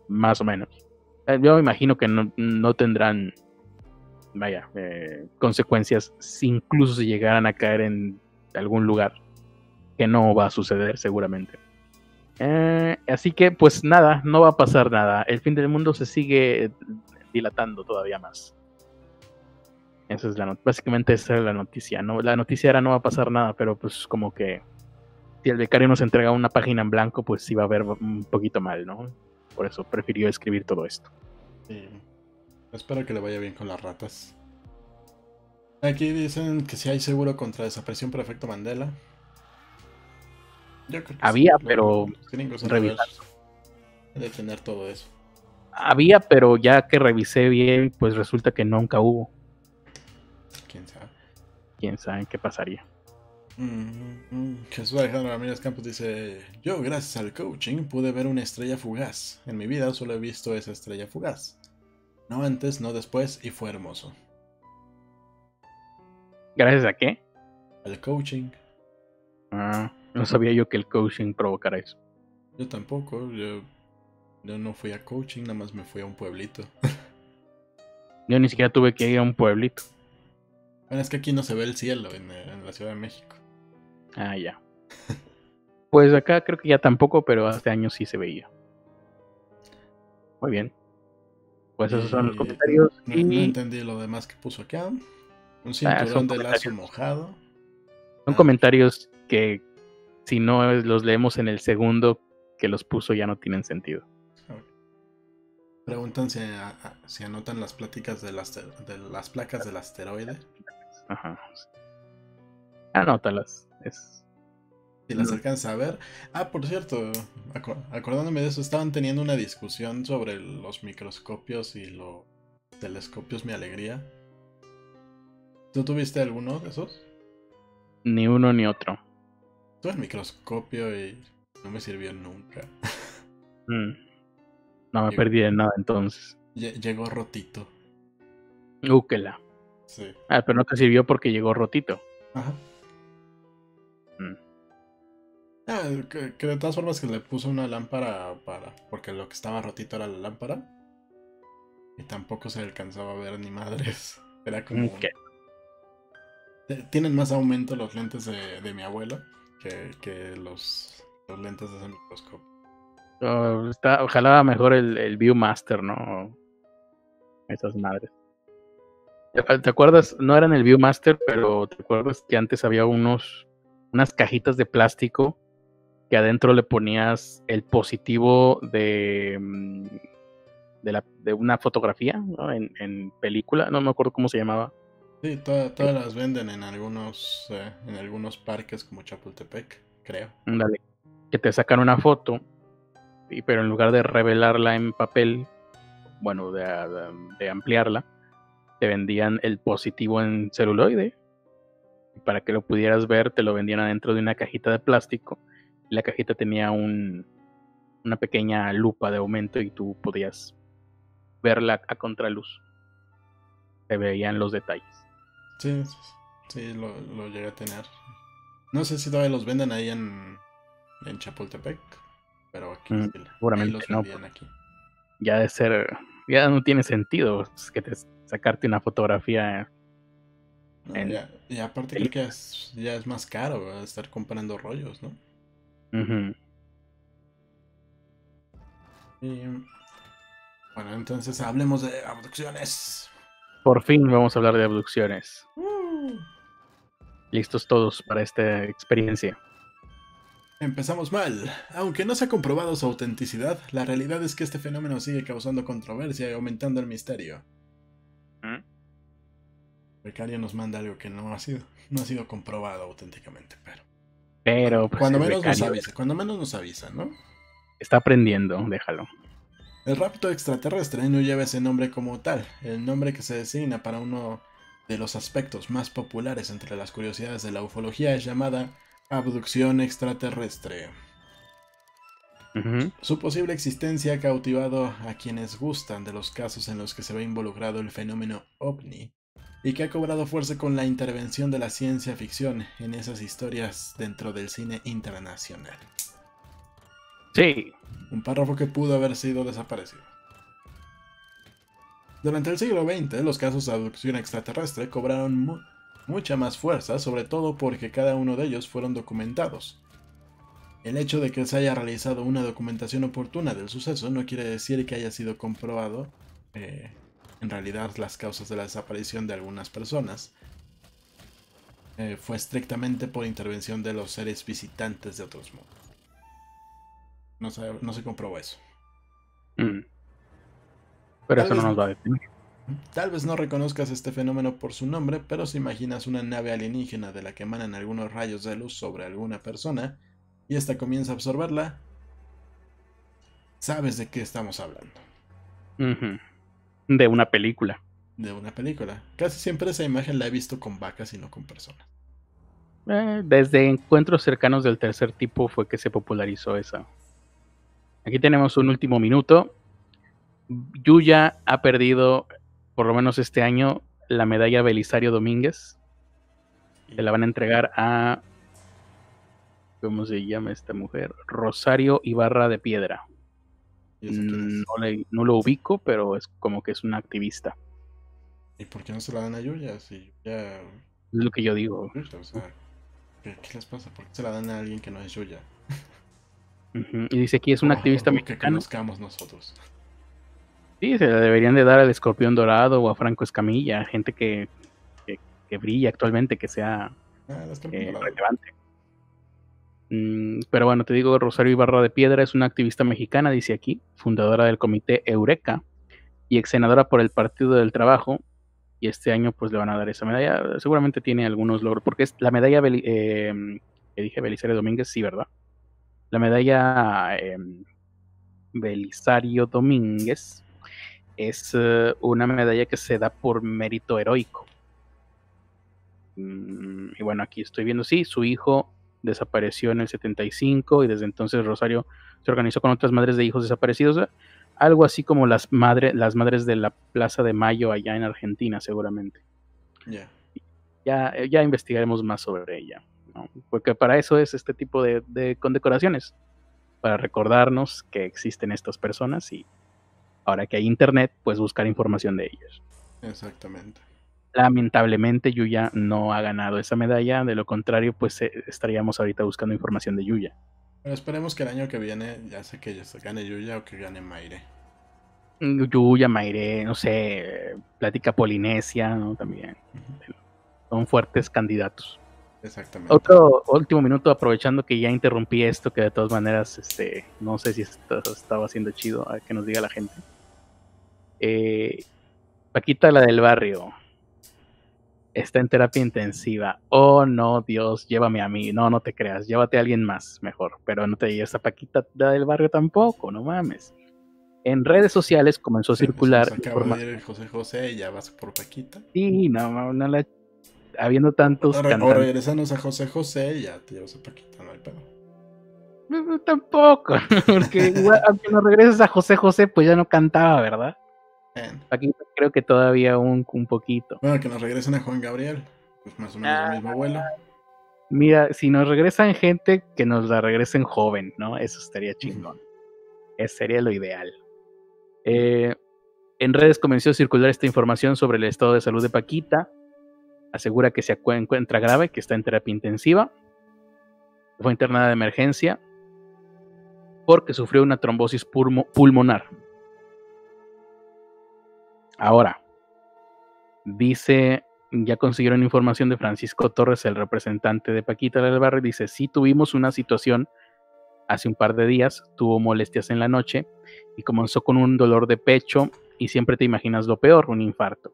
más o menos. Eh, yo imagino que no, tendrán, vaya, eh, consecuencias incluso si llegaran a caer en algún lugar, que no va a suceder seguramente. Así que, pues nada, no va a pasar nada. El fin del mundo se sigue dilatando todavía más. Esa es la básicamente esa es la noticia, ¿no? La noticia era no va a pasar nada, pero pues como que si el becario nos entrega una página en blanco, pues va a ver un poquito mal, ¿no? Por eso prefirió escribir todo esto. Sí. Espero que le vaya bien con las ratas. Aquí dicen que si hay seguro contra desaparición por efecto Mandela. Yo creo que Había, pero de tener todo eso. Había, pero ya que revisé bien, pues resulta que nunca hubo quién sabe. Quién sabe qué pasaría. Mm, Jesús Alejandro Ramírez Campos dice: Yo, gracias al coaching, pude ver una estrella fugaz. En mi vida solo he visto esa estrella fugaz. No antes, no después, y fue hermoso. ¿Gracias a qué? Al coaching. Ah, no sabía yo que el coaching provocara eso. Yo tampoco, yo, yo no fui a coaching, nada más me fui a un pueblito. yo ni siquiera tuve que ir a un pueblito. Bueno, es que aquí no se ve el cielo en, la Ciudad de México. Ah, ya. [laughs] pues acá creo que ya tampoco, pero hace años sí se veía. Muy bien. Pues esos son los comentarios. No, entendí lo demás que puso acá. Un ah, cinturón de lazo mojado. Son ah. comentarios que si no los leemos en el segundo que los puso ya no tienen sentido. Preguntan si, si anotan las pláticas de las, de las placas del asteroide. Ajá. Anótalas. Es... Si las alcanza a ver. Ah, por cierto, acordándome de eso, estaban teniendo una discusión sobre los microscopios y los telescopios, mi alegría. ¿Tú tuviste alguno de esos? Ni uno ni otro. Tuve el microscopio y no me sirvió nunca. Mm. No me perdí de nada entonces. Llegó rotito. Úquela. Ah, pero no te sirvió porque llegó rotito. Ajá. Mm. Ah, que, de todas formas que le puso una lámpara para. Porque lo que estaba rotito era la lámpara. Y tampoco se alcanzaba a ver ni madres. Era como. Tienen más aumento los lentes de, mi abuelo que, los, los, lentes de ese microscopio. Ojalá mejor el, el Viewmaster, ¿no? Esas madres. ¿Te acuerdas? No eran el Viewmaster, pero ¿te acuerdas que antes había unos unas cajitas de plástico que adentro le ponías el positivo de mm, de, la, de una fotografía en, película? No me acuerdo cómo se llamaba. Sí, todas, las venden en algunos eh, en algunos parques como Chapultepec, creo. Dale. Que te sacan una foto, pero en lugar de revelarla en papel, bueno, de ampliarla, te vendían el positivo en celuloide. Y para que lo pudieras ver, te lo vendían adentro de una cajita de plástico. Y la cajita tenía un, una pequeña lupa de aumento y tú podías verla a contraluz. Se veían los detalles. Sí, sí, lo, lo llegué a tener. No sé si todavía los venden ahí en, en Chapultepec, pero aquí Mm, seguramente los no, vendían aquí. Ya de ser, ya no tiene sentido es que te sacarte una fotografía. No, en- ya- y aparte creo que es- ya es más caro ¿verdad? estar comprando rollos, ¿no? Y, bueno, entonces hablemos de abducciones. Por fin vamos a hablar de abducciones. Uh. Listos todos para esta experiencia. Empezamos mal. Aunque no se ha comprobado su autenticidad, la realidad es que este fenómeno sigue causando controversia y aumentando el misterio. ¿Mm? Becario nos manda algo que no ha sido, no ha sido comprobado auténticamente, pero Pero pues, cuando menos nos avisa, cuando menos nos avisa, ¿no? está aprendiendo, déjalo. El rapto extraterrestre no lleva ese nombre como tal, el nombre que se designa para uno de los aspectos más populares entre las curiosidades de la ufología es llamada abducción extraterrestre. Su posible existencia ha cautivado a quienes gustan de los casos en los que se ve involucrado el fenómeno ovni y que ha cobrado fuerza con la intervención de la ciencia ficción en esas historias dentro del cine internacional. Sí, Un párrafo que pudo haber sido desaparecido. Durante el siglo XX, los casos de abducción extraterrestre cobraron mu- mucha más fuerza, sobre todo porque cada uno de ellos fueron documentados. El hecho de que se haya realizado una documentación oportuna del suceso no quiere decir que haya sido comprobado eh, en realidad las causas de la desaparición de algunas personas. Eh, fue estrictamente por intervención de los seres visitantes de otros mundos. No se, no se comprobó eso. Mm. Pero Tal eso no vez- nos va a detener. Tal vez no reconozcas este fenómeno por su nombre, pero si imaginas una nave alienígena de la que emanan algunos rayos de luz sobre alguna persona y ésta comienza a absorberla, sabes de qué estamos hablando. De una película. De una película. Casi siempre esa imagen la he visto con vacas y no con personas. Eh, desde encuentros cercanos del tercer tipo fue que se popularizó esa. Aquí tenemos un último minuto. Yuya ha perdido, por lo menos este año, la medalla Belisario Domínguez. Se la van a entregar a. ¿Cómo se llama esta mujer? Rosario Ibarra de Piedra. No, le- no lo ubico, pero es como que es una activista. ¿Y por qué no se la dan a Yuya? Si Yuya... Es lo que yo digo. O sea, ¿qué, qué les pasa? ¿Por qué se la dan a alguien que no es Yuya? Y dice aquí es una O- activista o que conozcamos nosotros. Sí, se la deberían de dar al escorpión dorado o a Franco Escamilla, gente que, que, que brilla actualmente, que sea Ah, eh, relevante. Mm, pero bueno, te digo, Rosario Ibarra de Piedra es una activista mexicana, dice aquí, fundadora del comité Eureka y ex senadora por el Partido del Trabajo. Y este año pues le van a dar esa medalla. Seguramente tiene algunos logros, porque es la medalla eh, que dije Belisario Domínguez, sí, ¿verdad? La medalla eh, Belisario Domínguez es eh, una medalla que se da por mérito heroico. Mm, y bueno, aquí estoy viendo, sí, su hijo desapareció en el 75 y desde entonces Rosario se organizó con otras madres de hijos desaparecidos, eh, algo así como las, madre, las madres de la Plaza de Mayo allá en Argentina, seguramente. Ya. Ya, ya investigaremos más sobre ella, ¿no? porque para eso es este tipo de, de condecoraciones, para recordarnos que existen estas personas y ahora que hay internet, pues buscar información de ellos. Exactamente. Lamentablemente Yuya no ha ganado esa medalla, de lo contrario, pues eh, estaríamos ahorita buscando información de Yuya. Pero esperemos que el año que viene, ya sé que ya se gane Yuya o que gane Maire. Mm, Yuya, Maire, no sé, Plática Polinesia, ¿no? También son fuertes candidatos. Exactamente. Otro último minuto, aprovechando que ya interrumpí esto, que de todas maneras, este, no sé si esto estaba haciendo chido, a que nos diga la gente. Eh, Paquita, la del barrio, está en terapia intensiva. Oh, no, Dios, llévame a mí. No, no te creas, llévate a alguien más, mejor. Pero no te lleves a Paquita, la del barrio tampoco, no mames. En redes sociales comenzó a Sí, circular nos acaba de ir José José ya vas por Paquita. Sí, no, no la... Habiendo tantos O, o cantantes. regresamos a José José y ya te llevas a Paquita, no hay pedo. No, no, Tampoco, [laughs] porque igual, aunque nos regreses a José José, pues ya no cantaba, ¿verdad? Bien. Aquí creo que todavía un, un poquito. Bueno, que nos regresen a Juan Gabriel. Pues más o menos Ah. el mismo vuelo. Mira, si nos regresan gente, que nos la regresen joven, ¿no? Eso estaría chingón. Eso sería lo ideal. Eh, en redes comenzó a circular esta información sobre el estado de salud de Paquita. Asegura que se encuentra grave, que está en terapia intensiva. Fue internada de emergencia porque sufrió una trombosis pulmonar. Ahora, dice, ya consiguieron información de Francisco Torres, el representante de Paquita del barrio, dice, sí tuvimos una situación hace un par de días, tuvo molestias en la noche y comenzó con un dolor de pecho y siempre te imaginas lo peor, un infarto.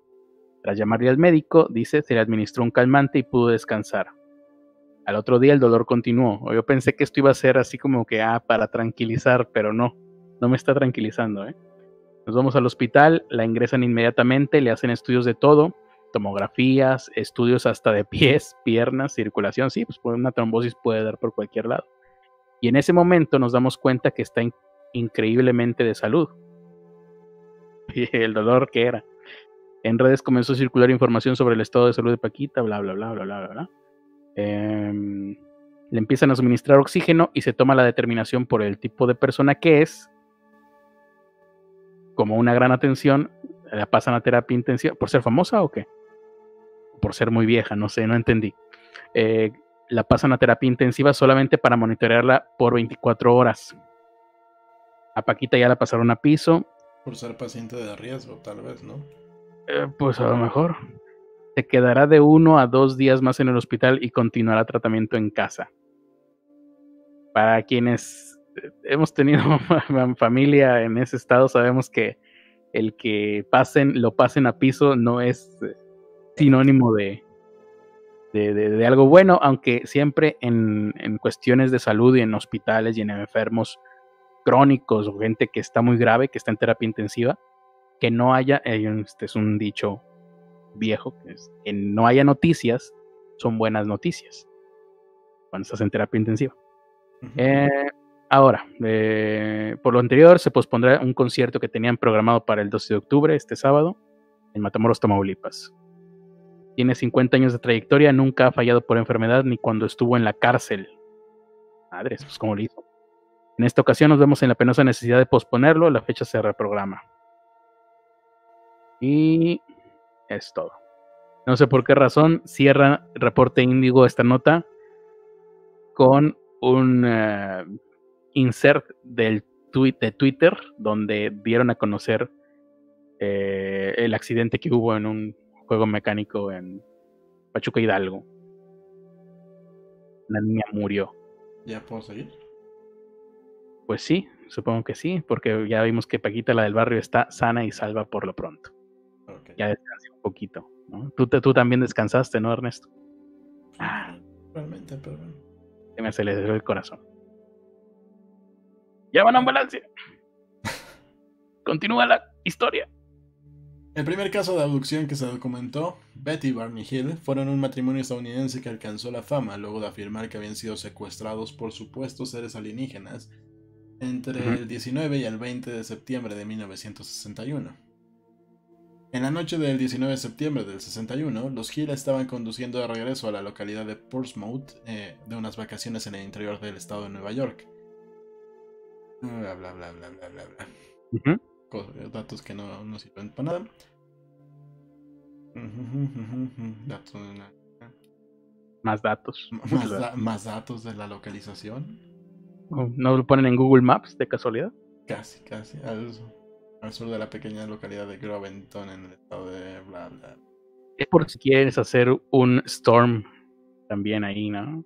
Tras llamarle al médico, dice, se le administró un calmante y pudo descansar. Al otro día el dolor continuó. Yo pensé que esto iba a ser así como que, ah, para tranquilizar, pero no, no me está tranquilizando, ¿eh? Nos vamos al hospital, la ingresan inmediatamente, le hacen estudios de todo, tomografías, estudios hasta de pies, [laughs] piernas, circulación, sí, pues una trombosis puede dar por cualquier lado. Y en ese momento nos damos cuenta que está increíblemente de salud. [laughs] Y el dolor que era. En redes comenzó a circular información sobre el estado de salud de Paquita, bla, bla, bla, bla, bla, bla. Em, le empiezan a suministrar oxígeno y se toma la determinación por el tipo de persona que es, como una gran atención, la pasan a terapia intensiva. ¿Por ser famosa o qué? Por ser muy vieja, no sé, no entendí. Eh, la pasan a terapia intensiva solamente para monitorearla por 24 horas. A Paquita ya la pasaron a piso. Por ser paciente de riesgo, tal vez, ¿no? Eh, pues a lo mejor. Se quedará de uno a dos días más en el hospital y continuará tratamiento en casa. Para quienes eh, hemos tenido [laughs] familia en ese estado, sabemos que el que pasen, lo pasen a piso no es eh, sinónimo de, de, algo bueno, aunque siempre en, cuestiones de salud y en hospitales y en enfermos crónicos o gente que está muy grave, que está en terapia intensiva, que no haya, este es un dicho viejo, que, no haya noticias son buenas noticias cuando estás en terapia intensiva. Eh, ahora, eh, por lo anterior, se pospondrá un concierto que tenían programado para el 12 de octubre, este sábado, en Matamoros, Tamaulipas. Tiene 50 años de trayectoria, nunca ha fallado por enfermedad ni cuando estuvo en la cárcel. Madres, pues cómo lo hizo. En esta ocasión nos vemos en la penosa necesidad de posponerlo, la fecha se reprograma. Y es todo. No sé por qué razón cierra reporte índigo esta nota con un eh, insert del tweet de Twitter donde dieron a conocer eh, el accidente que hubo en un juego mecánico en Pachuca Hidalgo. Una niña murió. ¿Ya puedo seguir? Pues sí, supongo que sí, porque ya vimos que Paquita, la del barrio, está sana y salva por lo pronto. Ya descansé un poquito. Tú, tú también descansaste, ¿no, Ernesto? Ah, realmente, pero. Se me aceleró el corazón. Llaman a ambulancia. [laughs] Continúa la historia. El primer caso de abducción que se documentó, Betty y Barney Hill, fueron un matrimonio estadounidense que alcanzó la fama luego de afirmar que habían sido secuestrados por supuestos seres alienígenas entre el 19 y el 20 de septiembre de 1961. En la noche del 19 de septiembre del 61, los Hill estaban conduciendo de regreso a la localidad de Portsmouth eh, de unas vacaciones en el interior del estado de Nueva York. Bla bla bla bla bla bla. Datos que no, no sirven para nada. Más datos. Más, datos de la localización. Oh, ¿No lo ponen en Google Maps de casualidad? Casi, casi. Al, sur de la pequeña localidad de Groventon en el estado de bla bla. Es por si quieres hacer un storm también ahí, ¿no?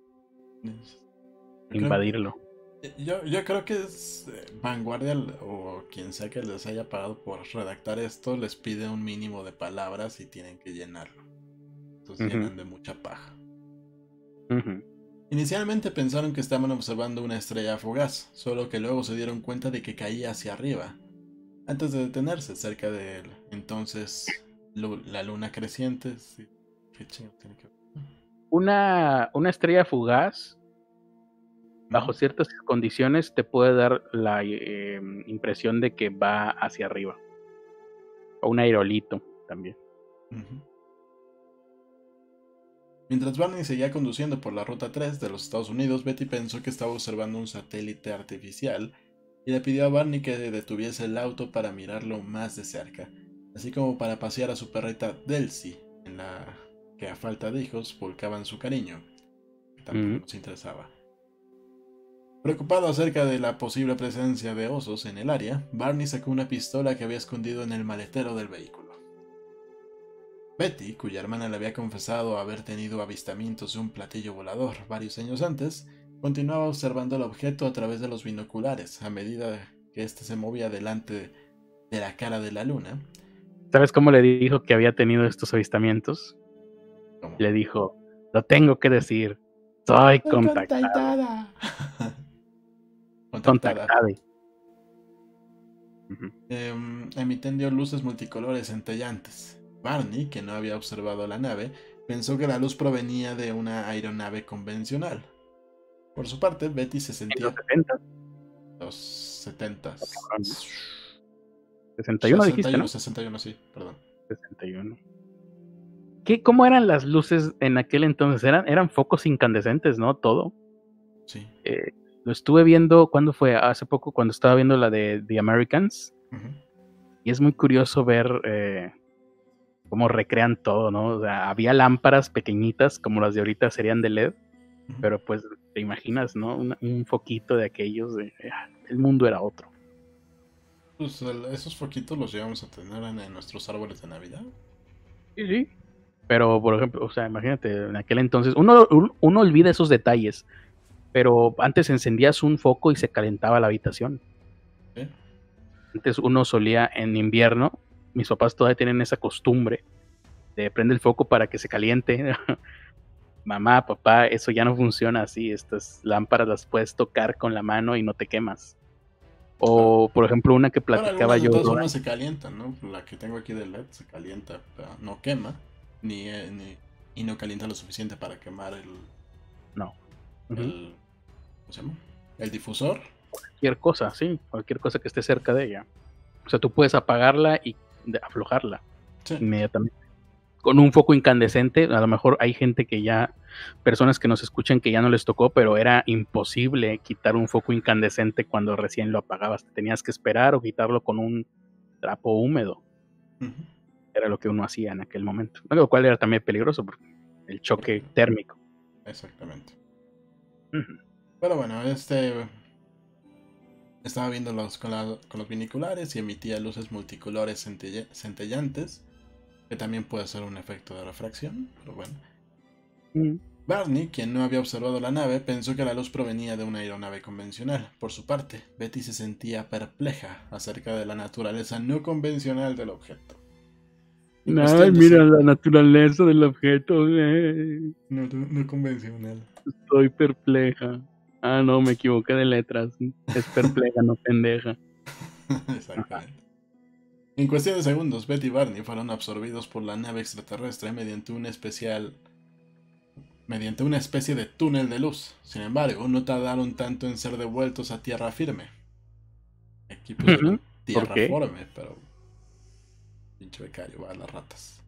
Invadirlo. Yo, yo creo que es eh, Vanguardia o quien sea que les haya pagado por redactar esto, les pide un mínimo de palabras y tienen que llenarlo. Entonces llenan de mucha paja. Inicialmente pensaron que estaban observando una estrella fugaz, solo que luego se dieron cuenta de que caía hacia arriba, antes de detenerse cerca de él. Entonces, la luna creciente. Una, una estrella fugaz bajo ciertas condiciones te puede dar la em, impresión de que va hacia arriba. O un aerolito también. Mientras Barney seguía conduciendo por la Ruta 3 de los Estados Unidos, Betty pensó que estaba observando un satélite artificial y le pidió a Barney que detuviese el auto para mirarlo más de cerca, así como para pasear a su perrita Delcy, en la que a falta de hijos volcaban su cariño, que tampoco nos interesaba. Preocupado acerca de la posible presencia de osos en el área, Barney sacó una pistola que había escondido en el maletero del vehículo. Betty, cuya hermana le había confesado haber tenido avistamientos de un platillo volador varios años antes, continuaba observando el objeto a través de los binoculares a medida que éste se movía delante de la cara de la luna. ¿Sabes cómo le dijo que había tenido estos avistamientos? Le dijo, lo tengo que decir, soy contactada. contactada. [laughs] Emitiendo luces multicolores centellantes. Barney, que no había observado la nave, pensó que la luz provenía de una aeronave convencional. Por su parte, Betty se sentía. ¿En los 70? Los 70. 61 dijiste, ¿no? 61, sí, perdón. 61. ¿Qué, ¿Cómo eran las luces en aquel entonces? Eran, eran focos incandescentes, ¿no? Todo. Sí. Eh, lo estuve viendo, ¿cuándo fue? Hace poco, cuando estaba viendo la de The Americans. Y es muy curioso ver eh, cómo recrean todo, ¿no? O sea, había lámparas pequeñitas, como las de ahorita serían de LED, pero pues te imaginas, ¿no? Un, foquito de aquellos, de, ah, el mundo era otro. Pues esos foquitos los llevamos a tener en, nuestros árboles de Navidad. Sí, sí. Pero, por ejemplo, o sea, imagínate, en aquel entonces, uno, uno olvida esos detalles, pero antes encendías un foco y se calentaba la habitación. Antes uno solía en invierno, mis papás todavía tienen esa costumbre de prender el foco para que se caliente. [laughs] Mamá, papá, eso ya no funciona así. Estas lámparas las puedes tocar con la mano y no te quemas. O, por ejemplo, una que platicaba yo. Todas se calienta, ¿no? La que tengo aquí de LED se calienta, pero no quema. Ni, eh, ni, y no calienta lo suficiente para quemar el. No el, ¿cómo se llama? El difusor. Cualquier cosa, sí, cualquier cosa que esté cerca de ella. O sea, tú puedes apagarla y aflojarla inmediatamente. Con un foco incandescente, a lo mejor hay gente que ya, personas que nos escuchan que ya no les tocó, pero era imposible quitar un foco incandescente cuando recién lo apagabas. Tenías que esperar o quitarlo con un trapo húmedo. Era lo que uno hacía en aquel momento. Lo cual era también peligroso porque el choque térmico. Exactamente. Pero bueno, este estaba viendo los, con, los biniculares y emitía luces multicolores centellantes, que también puede ser un efecto de refracción, pero bueno. Mm. Barney, quien no había observado la nave, pensó que la luz provenía de una aeronave convencional. Por su parte, Betty se sentía perpleja acerca de la naturaleza no convencional del objeto. Ay, mira la naturaleza del objeto. Eh. No, no convencional. Estoy perpleja. Ah, no, me equivoqué de letras. Es perpleja, no pendeja. [laughs] Exactamente. En cuestión de segundos, Betty y Barney fueron absorbidos por la nave extraterrestre mediante un especial mediante una especie de túnel de luz. Sin embargo, no tardaron tanto en ser devueltos a tierra firme. Aquí pues, tierra firme, pero pinche becario, va a las ratas.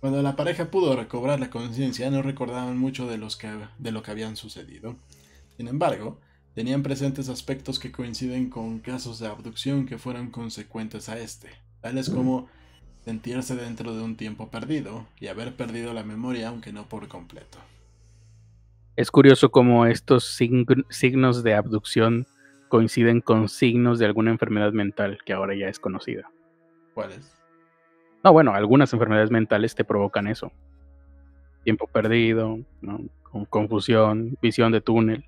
Cuando la pareja pudo recobrar la conciencia, no recordaban mucho de, los que, de lo que habían sucedido. Sin embargo, tenían presentes aspectos que coinciden con casos de abducción que fueron consecuentes a este, tales como sentirse dentro de un tiempo perdido y haber perdido la memoria aunque no por completo. Es curioso cómo estos signos de abducción coinciden con signos de alguna enfermedad mental que ahora ya es conocida. ¿Cuáles? No, bueno, algunas enfermedades mentales te provocan eso. Tiempo perdido, confusión, visión de túnel.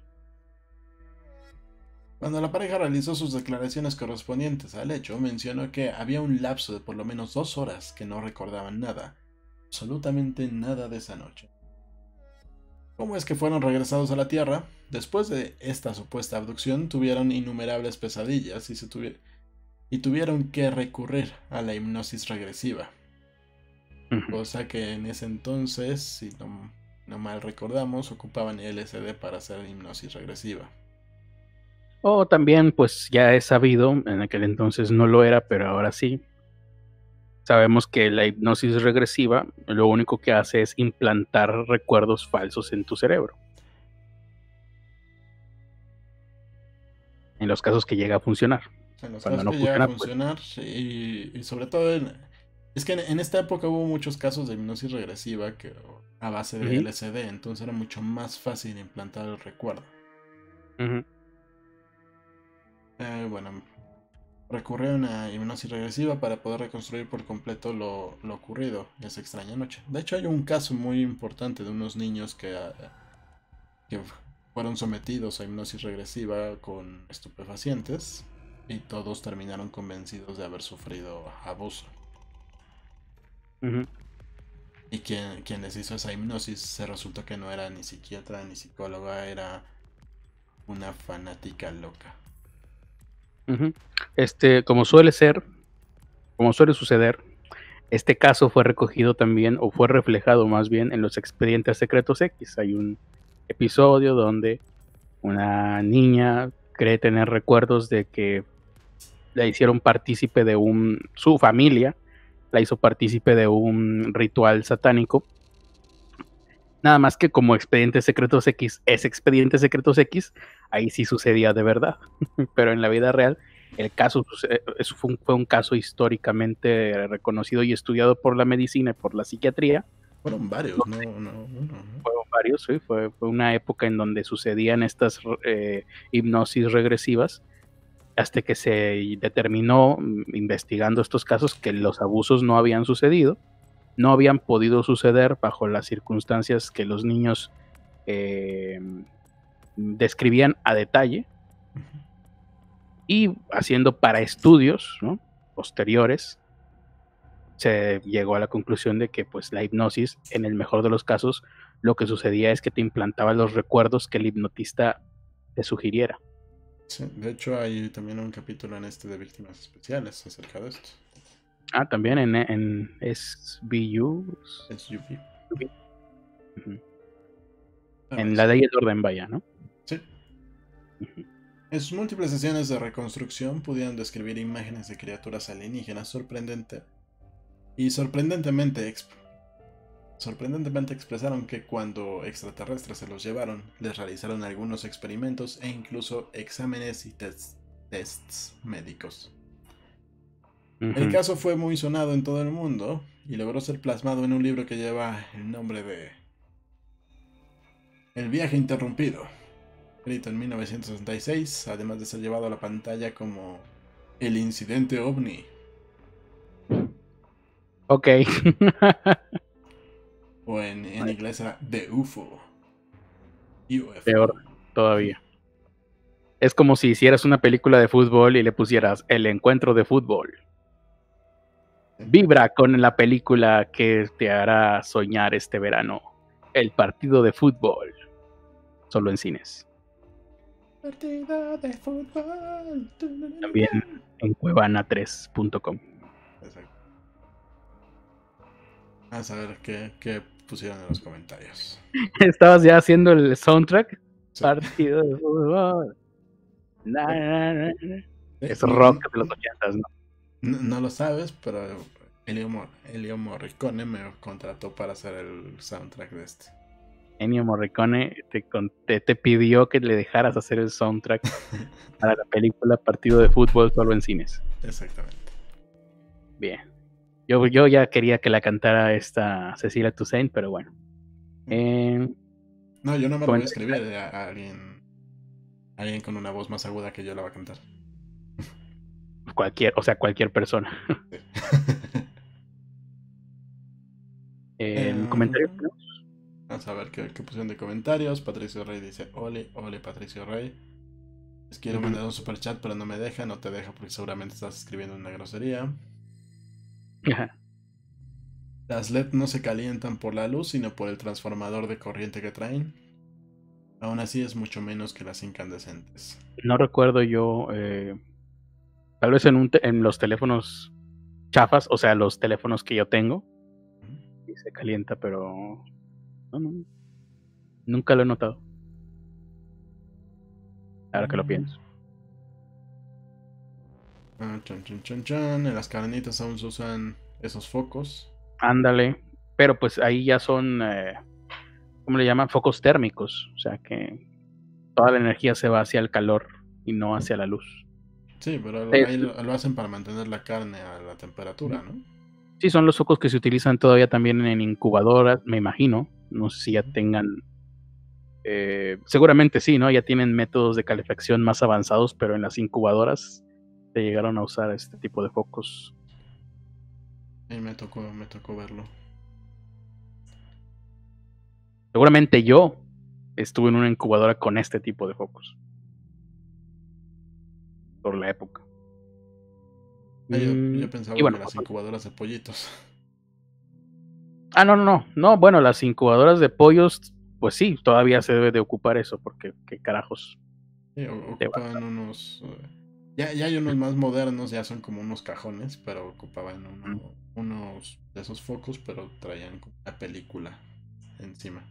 Cuando la pareja realizó sus declaraciones correspondientes al hecho, mencionó que había un lapso de por lo menos dos horas que no recordaban nada, absolutamente nada de esa noche. ¿Cómo es que fueron regresados a la Tierra? Después de esta supuesta abducción, tuvieron innumerables pesadillas y se, tuvieron y tuvieron que recurrir a la hipnosis regresiva. Cosa que en ese entonces, si no, mal recordamos, ocupaban LSD para hacer hipnosis regresiva. O también, pues ya he sabido, en aquel entonces no lo era, pero ahora sí, sabemos que la hipnosis regresiva lo único que hace es implantar recuerdos falsos en tu cerebro. En los casos que llega a funcionar. En los casos que llega a pues funcionar, y, sobre todo es que en, esta época hubo muchos casos de hipnosis regresiva que a base de LSD, entonces era mucho más fácil implantar el recuerdo. Eh, bueno, recurrió a una hipnosis regresiva para poder reconstruir por completo lo, ocurrido esa extraña noche. De hecho, hay un caso muy importante de unos niños que, ah, que fueron sometidos a hipnosis regresiva con estupefacientes y todos terminaron convencidos de haber sufrido abuso. Y quien, quien les hizo esa hipnosis se resultó que no era ni psiquiatra ni psicóloga, era una fanática loca. Este, como suele ser, como suele suceder, este caso fue recogido también, o fue reflejado más bien, en los expedientes secretos X. Hay un episodio donde una niña cree tener recuerdos de que la hicieron partícipe de un, su familia la hizo partícipe de un ritual satánico. Nada más que como Expedientes Secretos X es Expedientes Secretos X, ahí sí sucedía de verdad. [laughs] Pero en la vida real, el caso eso fue un, fue un, caso históricamente reconocido y estudiado por la medicina y por la psiquiatría. Fueron varios, no, no, Fueron varios, sí. Fue, fue, una época en donde sucedían estas eh, hipnosis regresivas hasta que se determinó, mm, investigando estos casos, que los abusos no habían sucedido, no habían podido suceder bajo las circunstancias que los niños eh, describían a detalle, y haciendo para estudios posteriores, se llegó a la conclusión de que pues la hipnosis, en el mejor de los casos, lo que sucedía es que te implantaba los recuerdos que el hipnotista te sugiriera. Sí, de hecho hay también un capítulo en este de víctimas especiales acerca de esto. Ah, también en, en SVU. SUV. En la ley del orden, vaya, ¿no? Sí. En sus múltiples sesiones de reconstrucción pudieron describir imágenes de criaturas alienígenas sorprendente y sorprendentemente Sorprendentemente expresaron que cuando extraterrestres se los llevaron, les realizaron algunos experimentos e incluso exámenes y tests médicos. El caso fue muy sonado en todo el mundo y logró ser plasmado en un libro que lleva el nombre de El viaje interrumpido, escrito en 1966, además de ser llevado a la pantalla como El incidente ovni. Ok. [laughs] O en, inglés era The UFO. Peor todavía. Es como si hicieras una película de fútbol y le pusieras el encuentro de fútbol. Vibra con la película que te hará soñar este verano. El partido de fútbol. Solo en cines. Partido de fútbol. También en cuevana3.com. Exacto. A ver qué, qué pusieron en los comentarios. [laughs] Estabas ya haciendo el soundtrack. Partido de fútbol. Es rock de los ochentas, ¿no? ¿No? lo sabes, pero Elio, Morricone me contrató para hacer el soundtrack de este. Ennio Morricone te, te, pidió que le dejaras hacer el soundtrack [laughs] para la película Partido de Fútbol solo en cines. Exactamente. Bien. Yo, yo ya quería que la cantara esta Cecilia Toussaint, pero bueno. Eh, no, yo no me lo voy a escribir a, alguien, alguien con una voz más aguda que yo la va a cantar. Cualquier, o sea, cualquier persona. [laughs] eh, comentarios. Vamos a ver qué, qué, pusieron de comentarios. Patricio Rey dice: Ole, ole, Patricio Rey. Les quiero mandar un super chat, pero no me deja. No te deja porque seguramente estás escribiendo una grosería. Las LED no se calientan por la luz, sino por el transformador de corriente que traen. Aún así es mucho menos que las incandescentes. No recuerdo yo, eh, tal vez en, un en los teléfonos chafas, o sea, los teléfonos que yo tengo, y se calienta, pero nunca lo he notado. Ahora que lo mm. pienso. Ah, chan, chan, chan, chan. En las carnitas aún se usan esos focos. Ándale. Pero pues ahí ya son, eh, ¿cómo le llaman? Focos térmicos. O sea que toda la energía se va hacia el calor y no hacia la luz. Sí, pero ahí lo, lo hacen para mantener la carne a la temperatura, ¿no? Sí, son los focos que se utilizan todavía también en incubadoras, me imagino. No sé si ya tengan. Eh, seguramente sí, ¿no? Ya tienen métodos de calefacción más avanzados, pero en las incubadoras se llegaron a usar este tipo de focos. Y me tocó, me tocó verlo. Seguramente yo estuve en una incubadora con este tipo de focos. Por la época. Ah, yo, Mm, pensaba y bueno, que las incubadoras de pollitos. Ah, no, no, no. No, bueno, las incubadoras de pollos, pues sí, todavía se debe de ocupar eso, porque qué carajos. Sí, ocupaban unos. eh, Ya, ya hay unos más modernos, ya son como unos cajones, pero ocupaban uno- unos de esos focos, pero traían una película encima.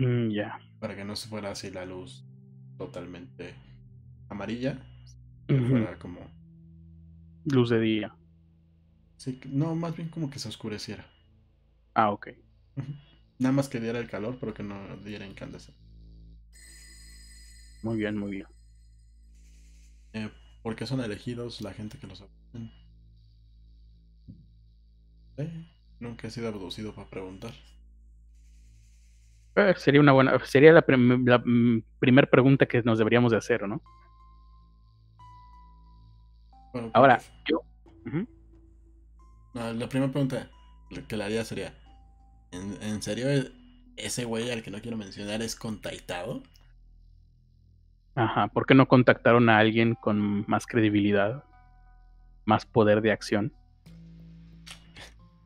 Mm, ya. Para que no se fuera así la luz totalmente amarilla. Fuera como. Luz de día. Sí, no, más bien como que se oscureciera. Ah, ok. Nada más que diera el calor, pero que no diera incandescencia. Muy bien, muy bien. Eh, porque son elegidos la gente que los abducen. Eh, nunca he sido abducido para preguntar. Eh, sería una buena, sería la, prim- la, mm, primer pregunta que nos deberíamos de hacer, ¿no? Bueno, Ahora, yo. No, la primera pregunta que le haría sería: ¿en, en serio e- ese güey al que no quiero mencionar es contactado? Ajá, ¿por qué no contactaron a alguien con más credibilidad, más poder de acción?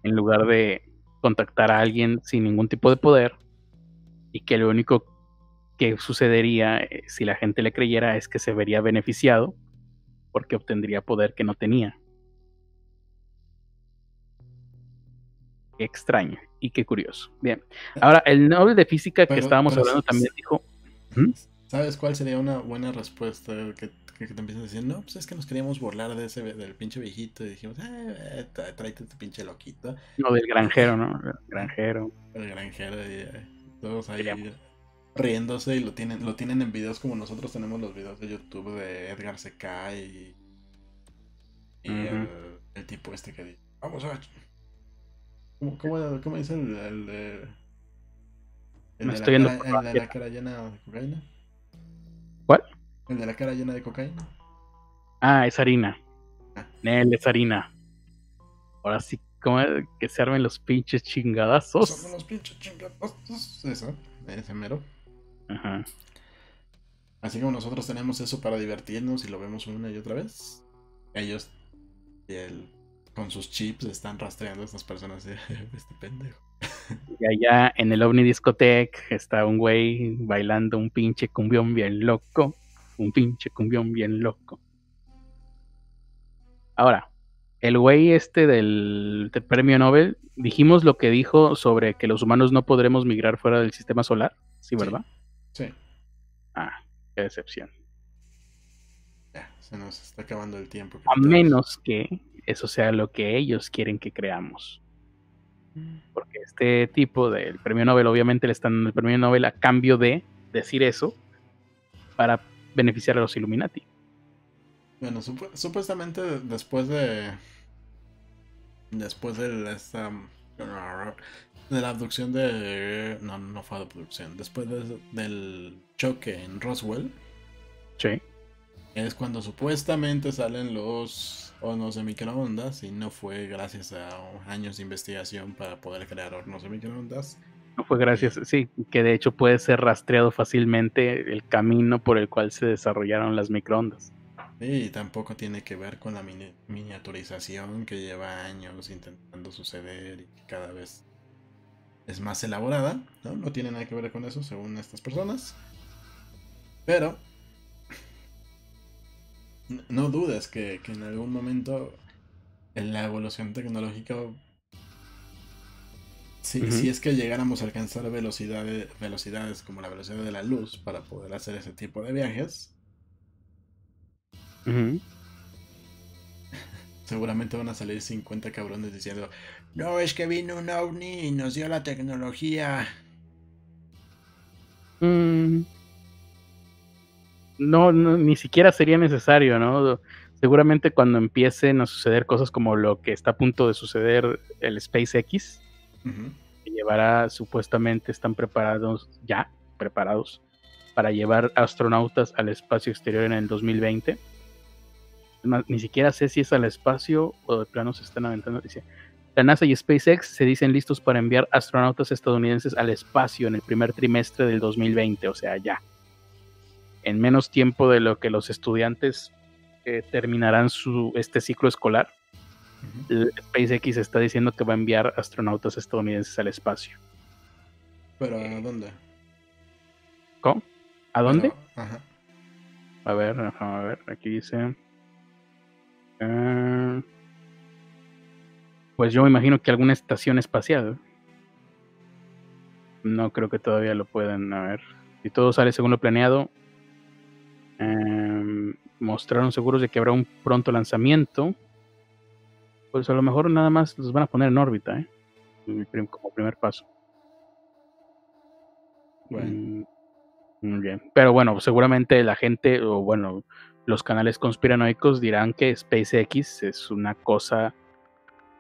En lugar de contactar a alguien sin ningún tipo de poder y que lo único que sucedería eh, si la gente le creyera es que se vería beneficiado porque obtendría poder que no tenía. Qué extraño y qué curioso. Bien, ahora el Nobel de Física que estábamos hablando también dijo... ¿Mm? ¿Sabes cuál sería una buena respuesta? Que, que te empiezan a decir, no, pues es que nos queríamos burlar de ese, del pinche viejito y dijimos, eh, tra- tráete tu pinche loquito. No, del granjero, ¿no? El granjero. El granjero y eh, todos ahí Sería- riéndose y lo tienen, lo tienen en videos como nosotros tenemos los videos de YouTube de Edgar CK y, el, el tipo este que dice, vamos a... ¿Cómo, cómo, cómo dice el, el de... El Me estoy la yendo cara, por el de la cara llena de cocaína? ¿Cuál? El de la cara llena de cocaína. Ah, es harina. Ah. Nel, es harina. Ahora sí, como que se armen los pinches chingadazos. Son los pinches chingados. Eso, ese mero. Ajá. Así como nosotros tenemos eso para divertirnos y lo vemos una y otra vez, ellos el- con sus chips están rastreando a estas personas de [laughs] este pendejo. Y allá en el OVNI Discotec está un güey bailando un pinche cumbión bien loco. Un pinche cumbión bien loco. Ahora, el güey este del, del premio Nobel, dijimos lo que dijo sobre que los humanos no podremos migrar fuera del sistema solar. Sí, ¿verdad? Sí, Ah, qué decepción. ya, se nos está acabando el tiempo. A menos que eso sea lo que ellos quieren que creamos. Porque este tipo del premio Nobel, obviamente le están dando el premio Nobel a cambio de decir eso para beneficiar a los Illuminati. Bueno, supu- supuestamente después de. Después de esta. De la abducción de. No, no fue abducción. Después de- del choque en Roswell. Sí. Es cuando supuestamente salen los hornos de microondas y no fue gracias a años de investigación para poder crear hornos de microondas. No fue gracias, sí, que de hecho puede ser rastreado fácilmente el camino por el cual se desarrollaron las microondas. Y tampoco tiene que ver con la mini- miniaturización que lleva años intentando suceder y cada vez es más elaborada. ¿no? no tiene nada que ver con eso, según estas personas. Pero no dudes que, que en algún momento en la evolución tecnológica, si, es que llegáramos a alcanzar velocidades, velocidades como la velocidad de la luz para poder hacer ese tipo de viajes. Seguramente van a salir 50 cabrones diciendo, no, es que vino un ovni y nos dio la tecnología. Mm. No, ni siquiera sería necesario, ¿no? Seguramente cuando empiecen a suceder cosas como lo que está a punto de suceder el SpaceX, que llevará supuestamente, están preparados, ya preparados, para llevar astronautas al espacio exterior en el 2020. Ni siquiera sé si es al espacio o de plano se están aventando. Dice, la NASA y SpaceX se dicen listos para enviar astronautas estadounidenses al espacio en el primer trimestre del 2020, o sea, ya. En menos tiempo de lo que los estudiantes terminarán su, este ciclo escolar, SpaceX está diciendo que va a enviar astronautas estadounidenses al espacio. ¿Pero a dónde? ¿Cómo? ¿A dónde? A ver, a ver, aquí dice. Ah, pues yo me imagino que alguna estación espacial. No creo que todavía lo puedan. A ver. Si todo sale según lo planeado, eh, mostraron seguros de que habrá un pronto lanzamiento. Pues a lo mejor nada más los van a poner en órbita, ¿eh? como primer paso. Bueno. Mm, bien. Pero bueno, seguramente la gente, o bueno, los canales conspiranoicos dirán que SpaceX es una cosa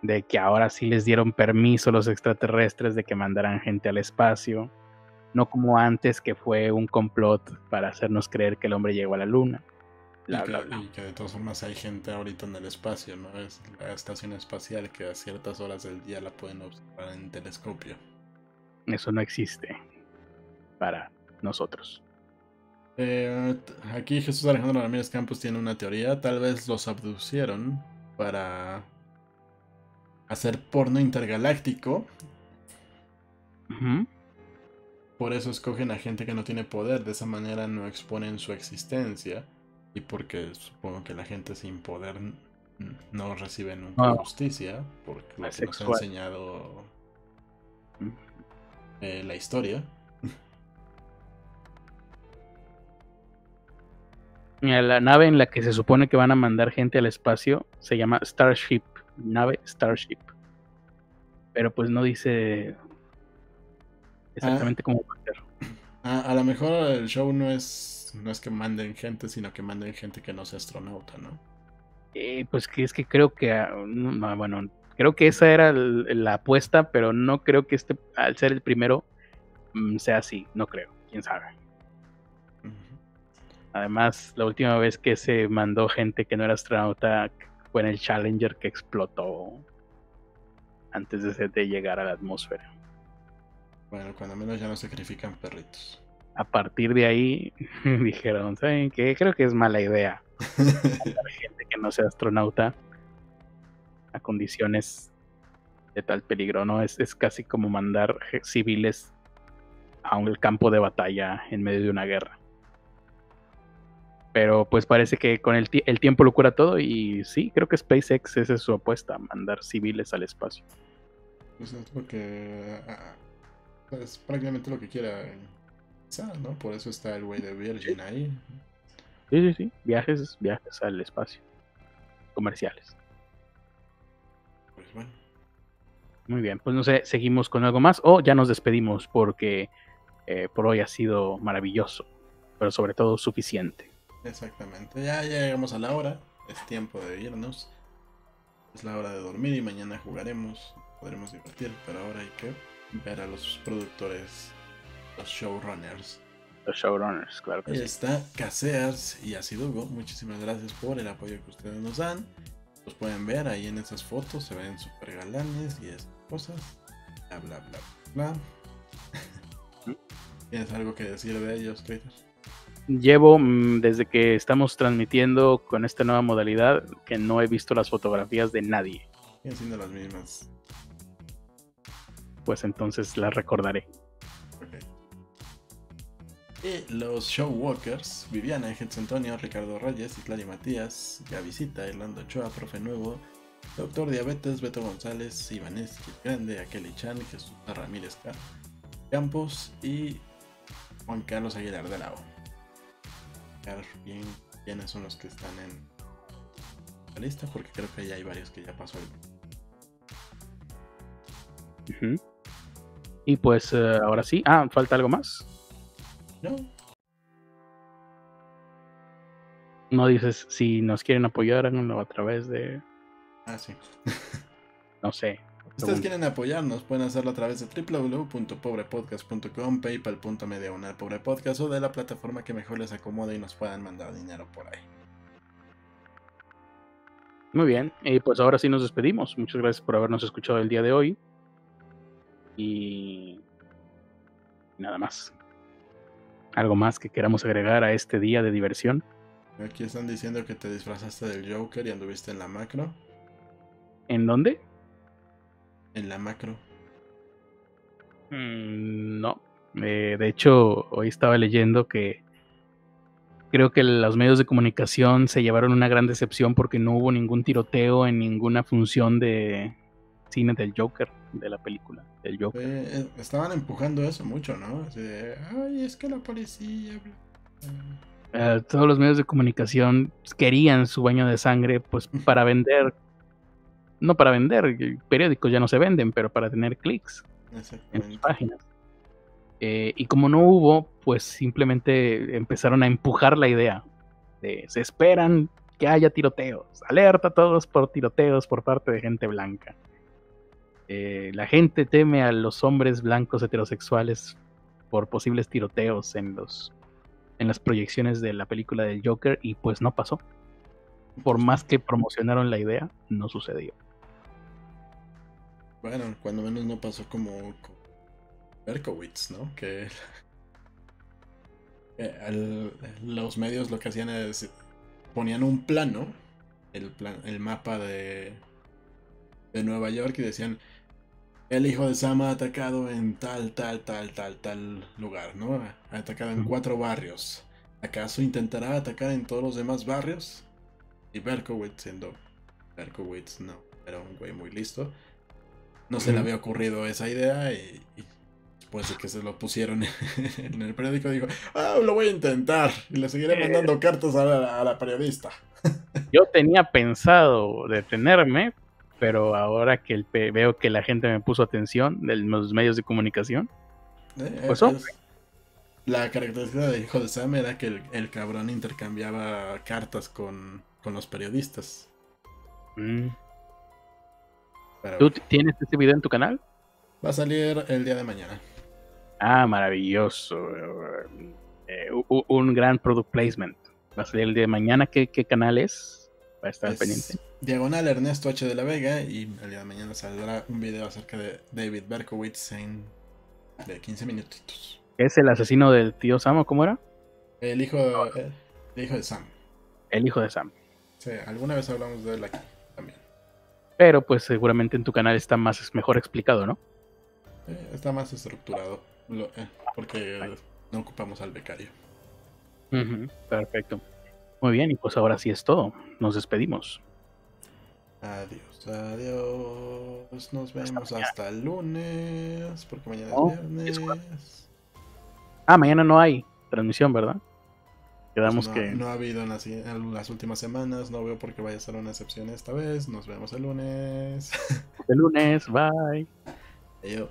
de que ahora sí les dieron permiso los extraterrestres de que mandaran gente al espacio, no como antes que fue un complot para hacernos creer que el hombre llegó a la luna y, que, de todas formas hay gente ahorita en el espacio, ¿no? Es la estación espacial que a ciertas horas del día la pueden observar en telescopio. Eso no existe para nosotros. Eh, aquí Jesús Alejandro Ramírez Campos tiene una teoría. Tal vez los abducieron para hacer porno intergaláctico. Por eso escogen a gente que no tiene poder. De esa manera no exponen su existencia y porque supongo que la gente sin poder no recibe nunca justicia, porque lo que nos ha enseñado eh, la historia. La nave en la que se supone que van a mandar gente al espacio se llama Starship, nave Starship. Pero pues no dice exactamente cómo va a ser. a lo mejor el show no es no es que manden gente, sino que manden gente que no sea astronauta, ¿no? Eh, pues que es que creo que, ah, bueno, creo que esa era la apuesta, pero no creo que este, al ser el primero, mm, sea así, no creo, quién sabe. Además, la última vez que se mandó gente que no era astronauta fue en el Challenger que explotó antes de, de llegar a la atmósfera. Bueno, cuando menos ya no sacrifican perritos a partir de ahí [laughs] dijeron, ¿saben qué? Creo que es mala idea. [laughs] gente que no sea astronauta a condiciones de tal peligro, ¿no? Es, es casi como mandar civiles a un campo de batalla en medio de una guerra. Pero pues parece que con el, el tiempo lo cura todo y sí, creo que SpaceX esa es su apuesta, mandar civiles al espacio. Pues es porque ah, es prácticamente lo que quiera ¿no? Por eso está el güey de Virgin ahí. Sí, sí, sí. Viajes, viajes al espacio. Comerciales. Pues bueno. Muy bien, pues no sé, seguimos con algo más o ya nos despedimos porque eh, por hoy ha sido maravilloso, pero sobre todo suficiente. Exactamente, ya, ya llegamos a la hora, es tiempo de irnos, es la hora de dormir y mañana jugaremos, podremos divertir, pero ahora hay que ver a los productores los showrunners. Los showrunners, claro que Ahí está Caseas y Asidugo. Muchísimas gracias por el apoyo que ustedes nos dan. Los pueden ver ahí en esas fotos, se ven súper galanes y esas cosas. Bla, bla, bla, bla. [laughs] ¿Tienes algo que decir de ellos, Twitter? Llevo mm, desde que estamos transmitiendo con esta nueva modalidad que no he visto las fotografías de nadie. Siguen siendo las mismas. Pues entonces las recordaré. Y los Showwalkers, Viviana, Hetz Antonio, Ricardo Reyes, Itlari Matías, Gavisita, Irlando Ochoa, Profe Nuevo, Doctor Diabetes, Beto González, Ivanés Grande, Akeli Chan, Jesús Ramírez Campos y Juan Carlos Aguilar de la O. bien quiénes son los que están en esta lista porque creo que ya hay varios que ya pasó. Ujú. Y pues eh, ahora sí. Ah, falta algo más. No, No dices si nos quieren apoyar, háganlo a través de, ah, sí. [laughs] no sé. Si ustedes quieren apoyarnos, pueden hacerlo a través de www.pobrepodcast.com, paypal.me diagonal pobrepodcast o de la plataforma que mejor les acomode y nos puedan mandar dinero por ahí. Muy bien, y pues ahora sí nos despedimos. Muchas gracias por habernos escuchado el día de hoy. Y nada más. ¿Algo más que queramos agregar a este día de diversión? Aquí están diciendo que te disfrazaste del Joker y anduviste en la macro. ¿En dónde? En la macro. Mm, no. Eh, de hecho, hoy estaba leyendo que creo que los medios de comunicación se llevaron una gran decepción porque no hubo ningún tiroteo en ninguna función de cine del Joker, de la película del Joker. Eh, eh, estaban empujando eso mucho, ¿no? Así de, ay, es que la policía... bla, bla". Eh, todos los medios de comunicación querían su baño de sangre, pues [laughs] para vender, no para vender, eh, periódicos ya no se venden, pero para tener clics en sus páginas. Eh, y como no hubo, pues simplemente empezaron a empujar la idea de se esperan que haya tiroteos, alerta a todos por tiroteos por parte de gente blanca. Eh, la gente teme a los hombres blancos heterosexuales por posibles tiroteos en los en las proyecciones de la película del Joker y pues no pasó. Por más que promocionaron la idea, no sucedió. Bueno, cuando menos no pasó como Berkowitz, ¿no? Que [laughs] eh, los medios lo que hacían es ponían un plano, el, plan, el mapa de, de Nueva York y decían el hijo de Sam ha atacado en tal, tal, tal, tal, tal lugar, ¿no? Ha atacado en cuatro barrios. ¿Acaso intentará atacar en todos los demás barrios? Y Berkowitz, siendo Berkowitz, no, era un güey muy listo. No se le había ocurrido esa idea y, y después de que se lo pusieron [laughs] en el periódico dijo, ah, lo voy a intentar y le seguiré Eh. mandando cartas a la, a la periodista. [laughs] Yo tenía pensado detenerme, pero ahora que el veo que la gente me puso atención de los medios de comunicación, Eh, Pues, es- hombre. la característica del hijo de Sam era que el, el cabrón intercambiaba cartas con, con los periodistas. mm, Pero ¿tú tienes este video en tu canal? va a salir el día de mañana. Ah, maravilloso. Eh, un gran product placement. Va a salir el día de mañana. ¿Qué, qué canal es? Va a estar Es pendiente. Diagonal Ernesto H de la Vega y el día de mañana saldrá un video acerca de David Berkowitz en de 15 minutitos. ¿Es el asesino del tío Sam o cómo era? El hijo, el, el hijo de Sam. El hijo de Sam. Sí, alguna vez hablamos de él aquí. Pero pues seguramente en tu canal está más mejor explicado, ¿no? Eh, está más estructurado lo- eh, porque eh, no ocupamos al becario. Perfecto. Muy bien, y pues ahora sí es todo. Nos despedimos. Adiós, adiós. Nos vemos hasta el lunes. Porque mañana No, es es viernes. Ah, mañana no hay transmisión, ¿verdad? Quedamos no, que... no ha habido en las, en las últimas semanas. No veo por qué vaya a ser una excepción esta vez. Nos vemos el lunes. [laughs] El lunes, bye. Adiós.